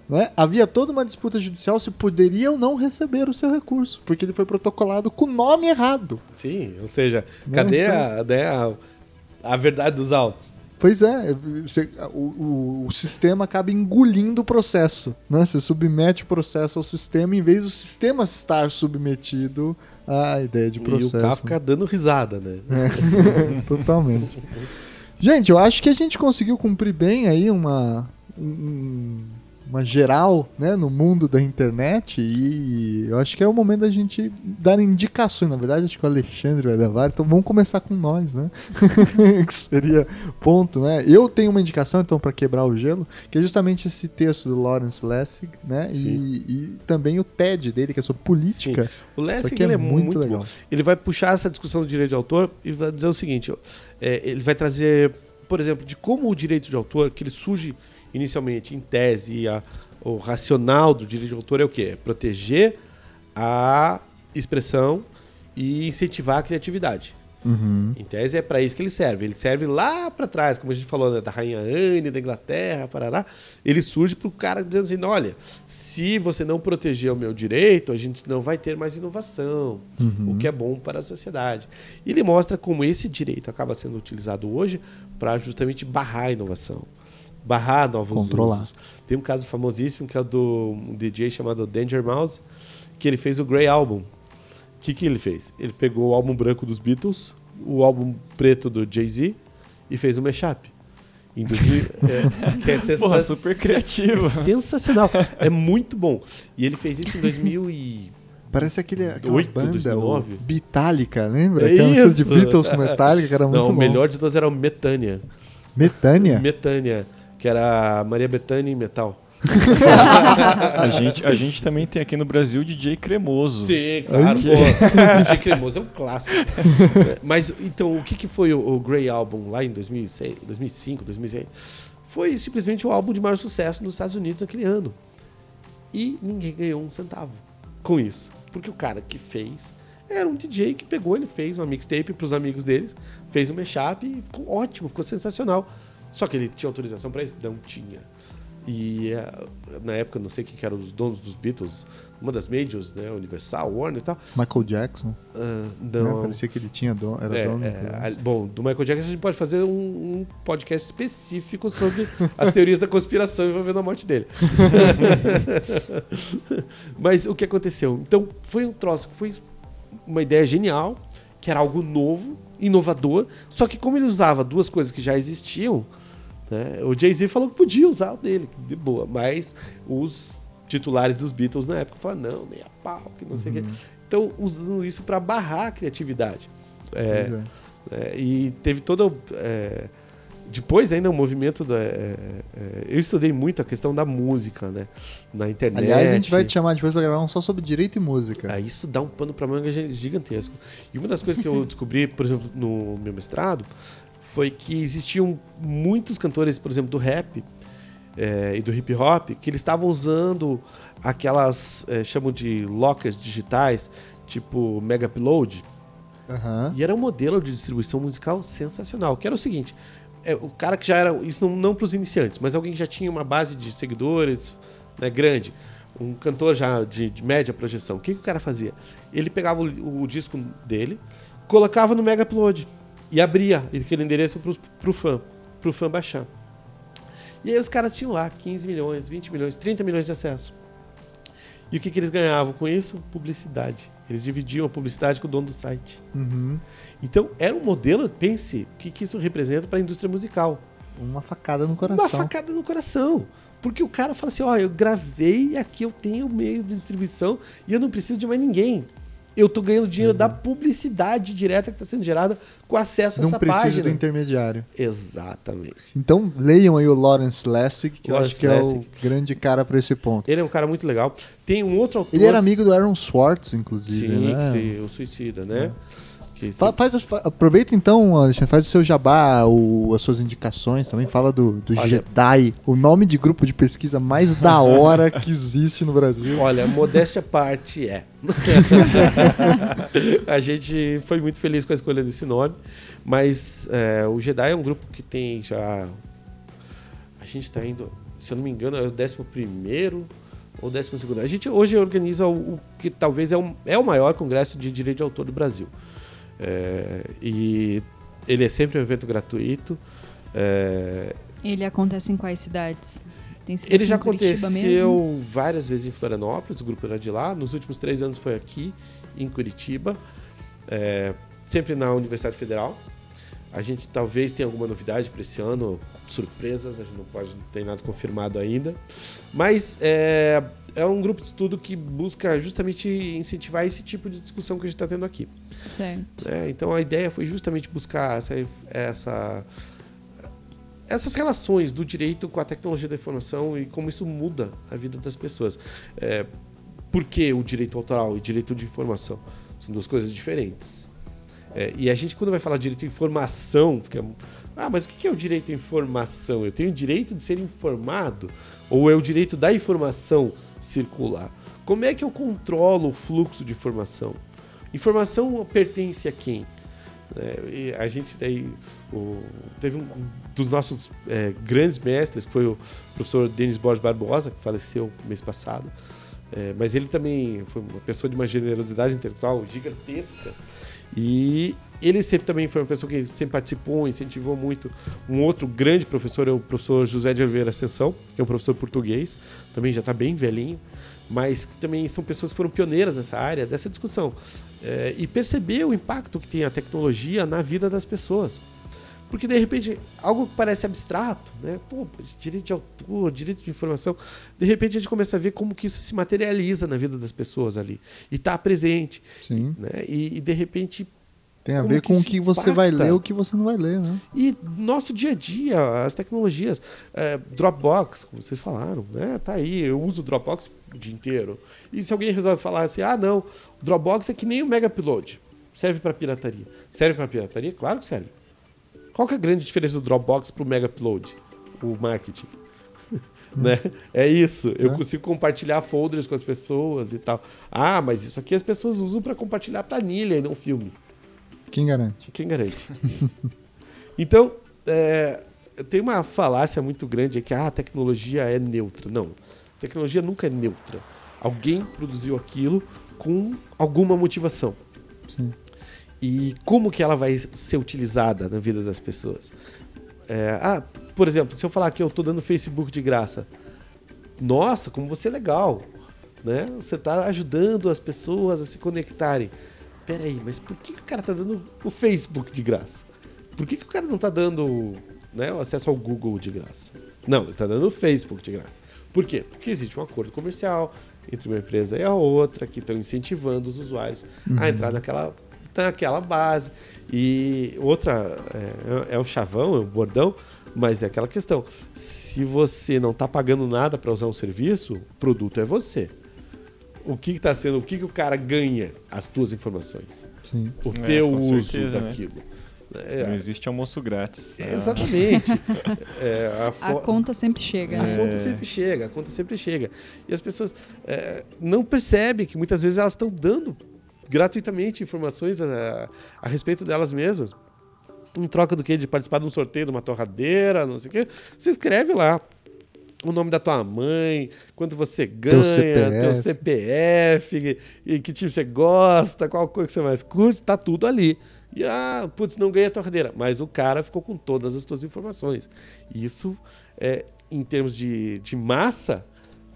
né? havia toda uma disputa judicial se poderia ou não receber o seu recurso, porque ele foi protocolado com o nome errado. Sim, ou seja, Né, cadê então- a, né, a, a verdade dos autos? Pois é, você- o, o- sistema acaba engolindo o processo. Né? Você submete o processo ao sistema em vez do sistema estar submetido à ideia de processo. E o Kafka dando risada, né? Totalmente. Gente, eu acho que a gente conseguiu cumprir bem aí uma, um- uma geral né, no mundo da internet e eu acho que é o momento da gente dar indicações. Na verdade, acho que o Alexandre vai levar, então vamos começar com nós, né? que seria ponto, né? Eu tenho uma indicação, então, para quebrar o gelo, que é justamente esse texto do Lawrence Lessig, né? E, Sim. e também o TED dele, que é sobre política. O Isso Lessig é ele é muito muito, legal. bom. Ele vai puxar essa discussão do direito de autor e vai dizer o seguinte: ó, é, ele vai trazer, por exemplo, de como o direito de autor, que ele surge inicialmente em tese, a- o racional do direito de autor é o quê? É proteger a expressão e incentivar a criatividade. Uhum. Em tese é para isso que ele serve. Ele serve lá para trás, como a gente falou, né, da rainha Anne, da Inglaterra, parará. Ele surge para o cara dizendo assim: olha, se você não proteger o meu direito, a gente não vai ter mais inovação, o que é bom para a sociedade. E ele mostra como esse direito acaba sendo utilizado hoje para justamente barrar a inovação, barrar novos Controlar. usos. Tem um caso famosíssimo que é o do um DJ chamado Danger Mouse, que ele fez o Grey Album. O que, que ele fez? Ele pegou o álbum branco dos Beatles, o álbum preto do Jay-Z e fez um mashup. Em 2000, é, que é sensa- Porra, super criativo. é sensacional. É muito bom. E ele fez isso em 2000 e... Parece aquele, aquela Oito, banda, 2009. o Metallica, lembra? É Aquela mistura de isso. Beatles com Metallica, que era muito Não, o bom. melhor de todos era o Metânia. Metânia? Metânia, que era Maria Bethânia em metal. A gente, a gente também tem aqui no Brasil DJ Cremoso. Sim, claro. Pô, DJ Cremoso é um clássico. Mas, então, o que, que foi o, o Grey Album lá em 2006, 2005, 2006? Foi simplesmente o álbum de maior sucesso nos Estados Unidos naquele ano. E ninguém ganhou um centavo com isso. Porque o cara que fez era um DJ que pegou, ele fez uma mixtape para os amigos dele, fez um mashup e ficou ótimo, ficou sensacional. Só que ele tinha autorização para isso? Não tinha. E eh, na época, não sei quem que eram os donos dos Beatles, uma das majors, né, Universal, Warner e tal. Michael Jackson. Né? não, Parecia que ele tinha dono, era é, dono. é, né? a- bom, do Michael Jackson a gente pode fazer um, um podcast específico sobre as teorias da conspiração envolvendo a morte dele. Mas o que aconteceu? Então, foi um troço, foi uma ideia genial, que era algo novo, inovador, só que como ele usava duas coisas que já existiam, né, o Jay-Z falou que podia usar o dele, de boa, mas os titulares dos Beatles na época falaram, não, nem a pau, que não sei o quê. Então, usando isso para barrar a criatividade. É, é. é, e teve todo. é, depois ainda o movimento da. é, é, eu estudei muito a questão da música, né? Na internet. Aliás, a gente vai te chamar depois pra gravar um só sobre direito e música. Ah, isso dá um pano pra manga gi- gigantesco. E uma das coisas que eu descobri, por exemplo, no meu mestrado, foi que existiam muitos cantores, por exemplo, do rap é, e do hip hop, que eles estavam usando aquelas, é, chamam de lockers digitais, tipo Mega Upload, Aham. e era um modelo de distribuição musical sensacional, que era o seguinte, é, o cara que já era, isso não, não para os iniciantes, mas alguém que já tinha uma base de seguidores né, grande, um cantor já de, de média projeção, o que, que o cara fazia? Ele pegava o, o disco dele, colocava no Mega Upload e abria aquele endereço para o fã, para o fã baixar. E aí os caras tinham lá 15 milhões, 20 milhões, 30 milhões de acesso. E o que, que eles ganhavam com isso? Publicidade. Eles dividiam a publicidade com o dono do site. Uhum. Então, era um modelo, pense, o que, que isso representa para a indústria musical. Uma facada no coração. Uma facada no coração. Porque o cara fala assim: ó, eu gravei aqui eu tenho o meio de distribuição e eu não preciso de mais ninguém. Eu tô ganhando dinheiro da publicidade direta que está sendo gerada com acesso a Não essa precisa página. do intermediário. Exatamente. Então, leiam aí o Lawrence Lessig, que eu Lawrence acho que é Lessig. o grande cara pra esse ponto. Ele é um cara muito legal. Tem um outro autor. Ele era amigo do Aaron Swartz, inclusive, Sim, né? se- o suicida, né? Que Fa- faz aproveita então, Alexandre, faz o seu jabá, o- as suas indicações também. Fala do, do Olha. Jedi, o nome de grupo de pesquisa mais da hora que existe no Brasil. Olha, modéstia parte é. a gente foi muito feliz com a escolha desse nome, mas é, o Jedi é um grupo que tem já. A gente está indo, se eu não me engano, é o 11 ou 12. A gente hoje organiza o, o que talvez é o, é o maior congresso de direito de autor do Brasil. É, e ele é sempre um evento gratuito. é, Ele acontece em quais cidades? Ele já Curitiba mesmo? aconteceu várias vezes em Florianópolis, o grupo era de lá. Nos últimos três anos foi aqui, em Curitiba, é, sempre na Universidade Federal. A gente talvez tenha alguma novidade para esse ano, surpresas, a gente não pode, não tem nada confirmado ainda. Mas é, é um grupo de estudo que busca justamente incentivar esse tipo de discussão que a gente está tendo aqui. Certo. né? Então a ideia foi justamente buscar essa, essa- essas relações do direito com a tecnologia da informação e como isso muda a vida das pessoas. É, por que o direito autoral e direito de informação? São duas coisas diferentes. É, e a gente, quando vai falar direito de informação, porque é, ah, mas o que é o direito à informação? Eu tenho o direito de ser informado? Ou é o direito da informação circular? Como é que eu controlo o fluxo de informação? Informação pertence a quem? É, a gente daí o- teve um dos nossos é, grandes mestres, que foi o professor Denis Borges Barbosa, que faleceu mês passado. É, mas ele também foi uma pessoa de uma generosidade intelectual gigantesca. E ele sempre também foi uma pessoa que sempre participou, incentivou muito. Um outro grande professor é o professor José de Oliveira Ascensão, que é um professor português, também já está bem velhinho, mas que também são pessoas que foram pioneiras nessa área, dessa discussão. É, e perceber o impacto que tem a tecnologia na vida das pessoas. Porque de repente, algo que parece abstrato, né? Pô, direito de autor, direito de informação, de repente a gente começa a ver como que isso se materializa na vida das pessoas ali. E está presente. Sim. Né? E, e, de repente. Tem a ver com o que você vai ler e o que você não vai ler, né? E nosso dia a dia, as tecnologias, é, Dropbox, como vocês falaram, né? Tá aí, eu uso o Dropbox o dia inteiro. E se alguém resolve falar assim, ah, não, Dropbox é que nem o Mega Upload, serve para pirataria. Serve para pirataria? Claro que serve. Qual que é a grande diferença do Dropbox para o Mega Upload? O marketing. né? É isso. Eu É. consigo compartilhar folders com as pessoas e tal. Ah, mas isso aqui as pessoas usam para compartilhar planilha e não filme. Quem garante? Quem garante? então, é, tem uma falácia muito grande é que ah, a tecnologia é neutra. Não, a tecnologia nunca é neutra. Alguém produziu aquilo com alguma motivação. Sim. E como que ela vai ser utilizada na vida das pessoas? É, ah, por exemplo, se eu falar que eu estou dando Facebook de graça, nossa, como você é legal, né? Você está ajudando as pessoas a se conectarem. Peraí, mas por que, que o cara está dando o Facebook de graça? Por que, que o cara não está dando né, o acesso ao Google de graça? Não, ele está dando o Facebook de graça. Por quê? Porque existe um acordo comercial entre uma empresa e a outra que estão incentivando os usuários a entrar naquela, naquela base. E outra, é, é o chavão, é o bordão, mas é aquela questão. Se você não está pagando nada para usar um serviço, o produto é você. O que está sendo, o que, que o cara ganha? As tuas informações. Sim. O É, teu com uso certeza, né? daquilo. Não É, existe almoço grátis. é, exatamente. É, a A fo- conta sempre chega. a né? conta sempre chega, a conta sempre chega. E as pessoas é, não percebem que muitas vezes elas estão dando gratuitamente informações a, a respeito delas mesmas. Em troca do que? De participar de um sorteio de uma torradeira, não sei o quê. Você escreve lá o nome da tua mãe, quanto você ganha, teu CPF, e que time você gosta, qual coisa que você mais curte, tá tudo ali. E ah, putz, não ganha torradeira. Mas o cara ficou com todas as tuas informações. Isso, é, em termos de, de massa,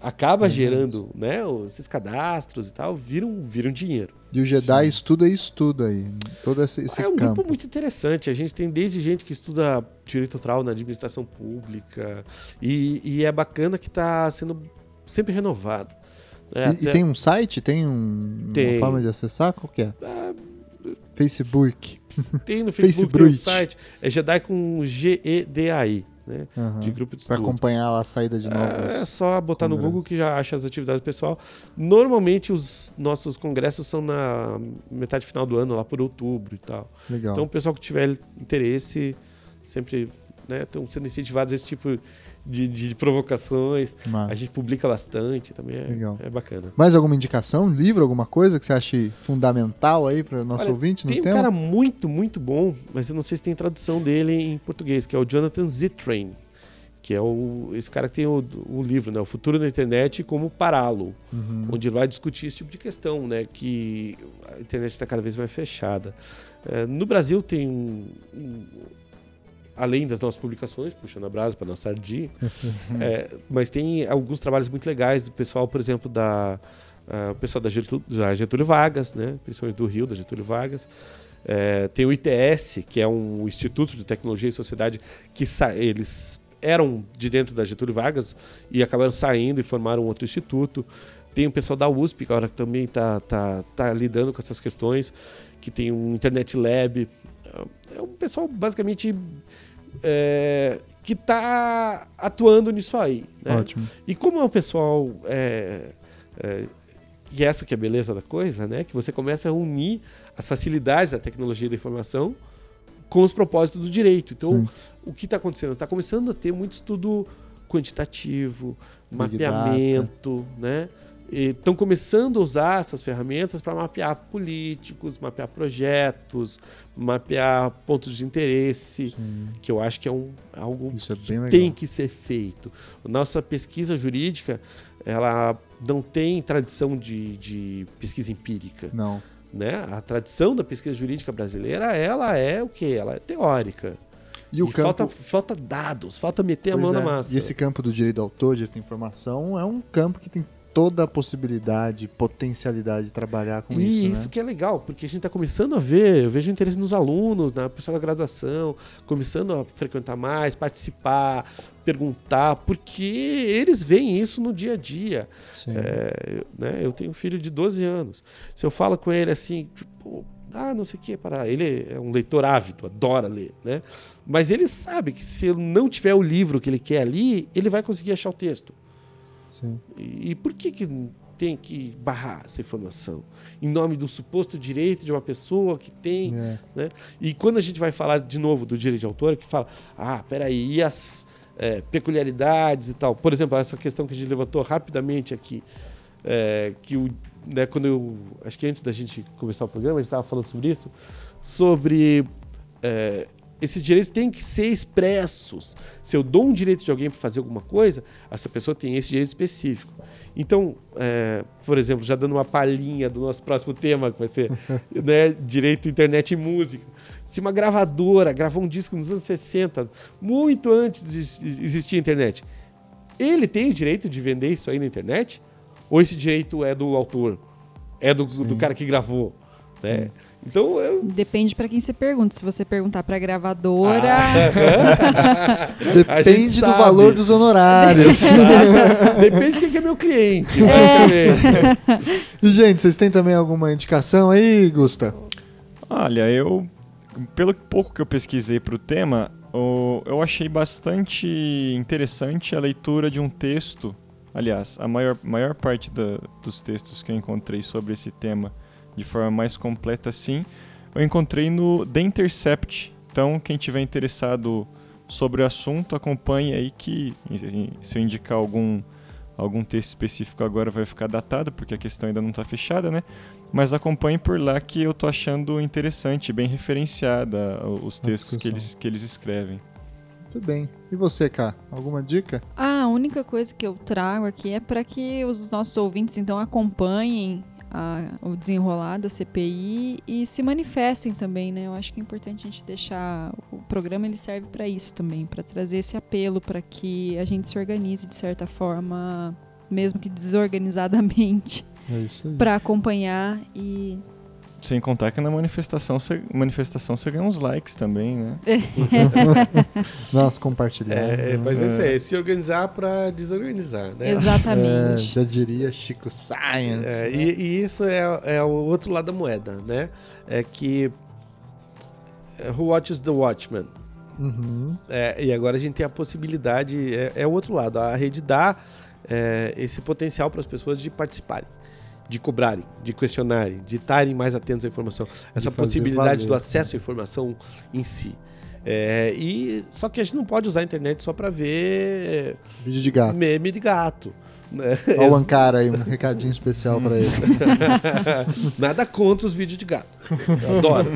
acaba gerando, né? Esses cadastros e tal, viram, viram dinheiro. E o Jedi estuda e estuda aí. Todo esse, esse é um campo. grupo muito interessante. A gente tem desde gente que estuda direito autoral na administração pública. E, e é bacana que está sendo sempre renovado. né? E, e Até- tem um site? Tem um, Tem. uma forma de acessar? Qual que é? Ah, Facebook. Tem no Facebook, tem um Facebook. site. É Jedi com G-E-D-A-I. Né? Aham. De grupo de estudo. acompanhar lá a saída de novos. É só botar no. Google que já acha as atividades pessoal. Normalmente os nossos congressos são na metade final do ano, lá por outubro e tal. Legal. Então o pessoal que tiver interesse sempre né, estão sendo incentivados a esse tipo de, de provocações. Massa. A gente publica bastante, também é, Legal. é bacana. Mais alguma indicação? Livro, alguma coisa que você acha fundamental aí para nosso Olha, ouvinte no Tem um tema? cara muito, muito bom, mas eu não sei se tem tradução dele em português, que é o Jonathan Zittrain, que é o, esse cara que tem o, o livro, né, O Futuro da Internet e Como Pará-lo, Uhum. onde ele vai discutir esse tipo de questão, né, que a internet está cada vez mais fechada. É, no Brasil tem um, um- além das nossas publicações, puxando a brasa para nossa sardinha, é, mas tem alguns trabalhos muito legais do pessoal, por exemplo, da ah, o pessoal da Getúlio, da Getúlio Vargas, né, principalmente do Rio, da Getúlio Vargas. É, tem o ITS, que é um Instituto de Tecnologia e Sociedade, que eles eram de dentro da Getúlio Vargas e acabaram saindo e formaram outro instituto. Tem o pessoal da USP, que agora também está tá, tá lidando com essas questões, que tem um Internet Lab. É um pessoal basicamente é, que está atuando nisso aí. Né? Ótimo. E como é um pessoal. É, é, e essa que é a beleza da coisa, né? Que você começa a unir as facilidades da tecnologia da informação com os propósitos do direito. Então, Sim. o que está acontecendo? Está começando a ter muito estudo quantitativo, Big mapeamento, né? Estão começando a usar essas ferramentas para mapear políticos, mapear projetos, mapear pontos de interesse, Sim. que eu acho que é um, algo é bem legal. tem que ser feito. Nossa pesquisa jurídica, ela não tem tradição de, de pesquisa empírica, Não. né? A tradição da pesquisa jurídica brasileira, ela é o quê? Ela é teórica. E o campo... falta, falta dados, falta meter a Pois mão na é. massa. E esse campo do direito do autor, direito à informação, é um campo que tem toda a possibilidade, potencialidade de trabalhar com e isso, isso né? que é legal, porque a gente está começando a ver, eu vejo interesse nos alunos, na pessoa da graduação, começando a frequentar mais, participar, perguntar, porque eles veem isso no dia a dia. É, eu- né, eu tenho um filho de 12 anos. Se eu falo com ele assim, tipo, ah, não sei o que, para ele é um leitor ávido, adora ler, né? Mas ele sabe que se ele não tiver o livro que ele quer ali, ele vai conseguir achar o texto. Sim. E, e por que, que tem que barrar essa informação? Em nome do suposto direito de uma pessoa que tem. É. E quando a gente vai falar de novo do direito de autor, que fala, ah, peraí, e as é, peculiaridades e tal? Por exemplo, essa questão que a gente levantou rapidamente aqui, é, que o, né, quando eu. Acho que antes da gente começar o programa, a gente estava falando sobre isso, sobre. Esses direitos têm que ser expressos. Se eu dou um direito de alguém para fazer alguma coisa, essa pessoa tem esse direito específico. Então, é, por exemplo, já dando uma palhinha do nosso próximo tema, que vai ser né, direito, internet e música. Se uma gravadora gravou um disco nos anos 60, muito antes de ex- existir a internet, ele tem o direito de vender isso aí na internet? Ou esse direito é do autor? É do, do cara que gravou? Né? Então, eu, Depende pra quem você pergunta. Se você perguntar pra gravadora, A gente Depende do sabe. valor dos honorários. Depende de quem que é meu cliente. basicamente. e, gente, vocês têm também alguma indicação aí, Gusta? Olha, eu, pelo pouco que eu pesquisei para o tema, eu achei bastante interessante a leitura de um texto. Aliás, a maior, maior parte da- dos textos que eu encontrei sobre esse tema de forma mais completa, assim, eu encontrei no The Intercept. Então, quem tiver interessado sobre o assunto, acompanhe aí que se eu indicar algum, algum texto específico agora vai ficar datado, porque a questão ainda não está fechada, né? Mas acompanhe por lá que eu tô achando interessante, bem referenciada os textos que eles, que eles escrevem. Tudo bem. E você, Cá? Alguma dica? a única coisa que eu trago aqui é para que os nossos ouvintes então acompanhem a- o desenrolar da CPI e se manifestem também, né? Eu acho que é importante a gente deixar o programa ele serve para isso também, para trazer esse apelo para que a gente se organize de certa forma, mesmo que desorganizadamente, É para acompanhar e Sem contar que na manifestação você, manifestação você ganha uns likes também, né? Nós compartilhamos. É, mas é isso aí, se organizar para desorganizar, né? É, exatamente. já diria Chico Science. É, né? e, e isso é, é o outro lado da moeda, né? É que é, who watches the watchman, Uhum. É, e agora a gente tem a possibilidade, é, é o outro lado, a rede dá é, esse potencial para as pessoas de participarem, de cobrarem, de questionarem, de estarem mais atentos à informação. Essa possibilidade valer. do acesso à informação em si. É, e só que a gente não pode usar a internet só para ver Vídeo de gato. meme de gato. né? Olha o Ancara aí, um recadinho especial pra ele. Nada contra os vídeos de gato. Eu adoro.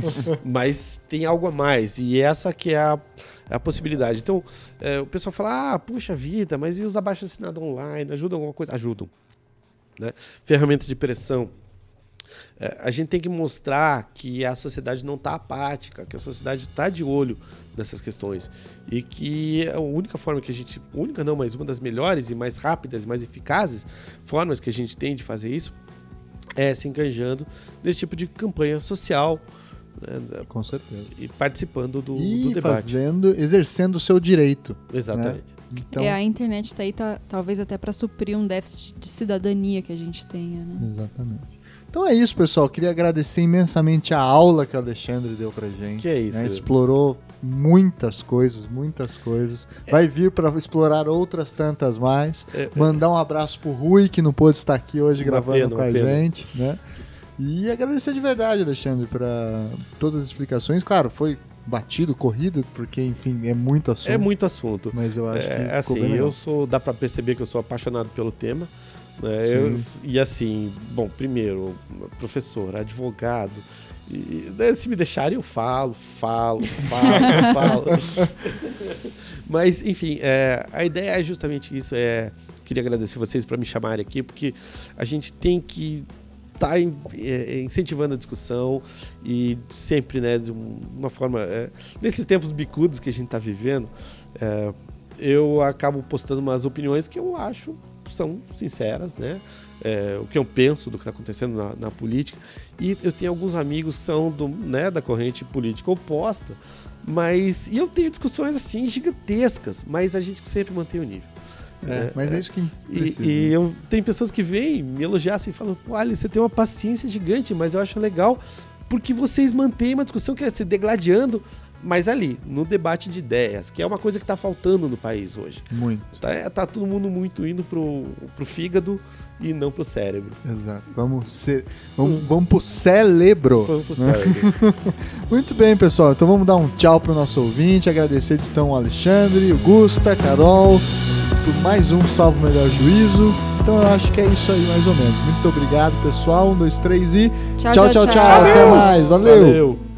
Mas tem algo a mais. E essa que é a, a possibilidade. Então, é, o pessoal fala, ah, puxa vida, mas e os abaixo assinados online? Ajudam alguma coisa? Ajudam. Né? Ferramenta de pressão. É, a gente tem que mostrar que a sociedade não está apática, que a sociedade está de olho nessas questões. E que a única forma que a gente. Única não, mas uma das melhores e mais rápidas e mais eficazes formas que a gente tem de fazer isso é se enganjando nesse tipo de campanha social né, Com certeza. e participando do, E do debate. fazendo, exercendo o seu direito. Exatamente. Então, É, a internet tá aí tá, talvez até para suprir um déficit de cidadania que a gente tenha, né? Exatamente. Então é isso, pessoal. Queria agradecer imensamente a aula que o Alexandre deu pra gente. Que é isso. né? Explorou muitas coisas, muitas coisas. Vai vir pra explorar outras tantas mais. É, é, Mandar um abraço pro Rui, que não pôde estar aqui hoje Uma gravando pena, com a pena. gente, né? E agradecer de verdade, Alexandre, para todas as explicações. Claro, foi batido, corrido, porque, enfim, é muito assunto. é muito assunto. Mas eu acho que É, ficou assim, eu sou. Dá pra perceber que eu sou apaixonado pelo tema. né? Eu- e assim, bom, primeiro, professor, advogado. E, né, se me deixarem, eu falo, falo, falo, falo. Mas, enfim, é, a ideia é justamente isso. É, queria agradecer vocês por me chamarem aqui, porque a gente tem que estar incentivando a discussão e sempre, né, de um- uma forma. é, nesses tempos bicudos que a gente está vivendo, é, eu acabo postando umas opiniões que eu acho são sinceras, né? É, o que eu penso do que está acontecendo na, na política. E eu tenho alguns amigos que são do, né, da corrente política oposta, mas. E eu tenho discussões assim gigantescas, mas a gente sempre mantém o nível. É, mas é isso que E, e eu tem pessoas que vêm me elogiar assim, falam, pô, Ali, você tem uma paciência gigante, mas eu acho legal porque vocês mantêm uma discussão que é se degladiando, mas ali, no debate de ideias, que é uma coisa que está faltando no país hoje. Muito. Tá, tá todo mundo muito indo pro, pro fígado e não pro cérebro. Exato. Vamos, ser, vamos, vamos pro cérebro. Vamos pro cérebro. Muito bem, pessoal. Então vamos dar um tchau pro nosso ouvinte. Agradecer então o Alexandre, o Gusta, a Carol, por mais um Salvo o Melhor Juízo. Então eu acho que é isso aí, mais ou menos. Muito obrigado, pessoal. Um, dois, três e. Tchau, tchau, tchau. tchau. tchau. Até mais. Valeu. Valeu.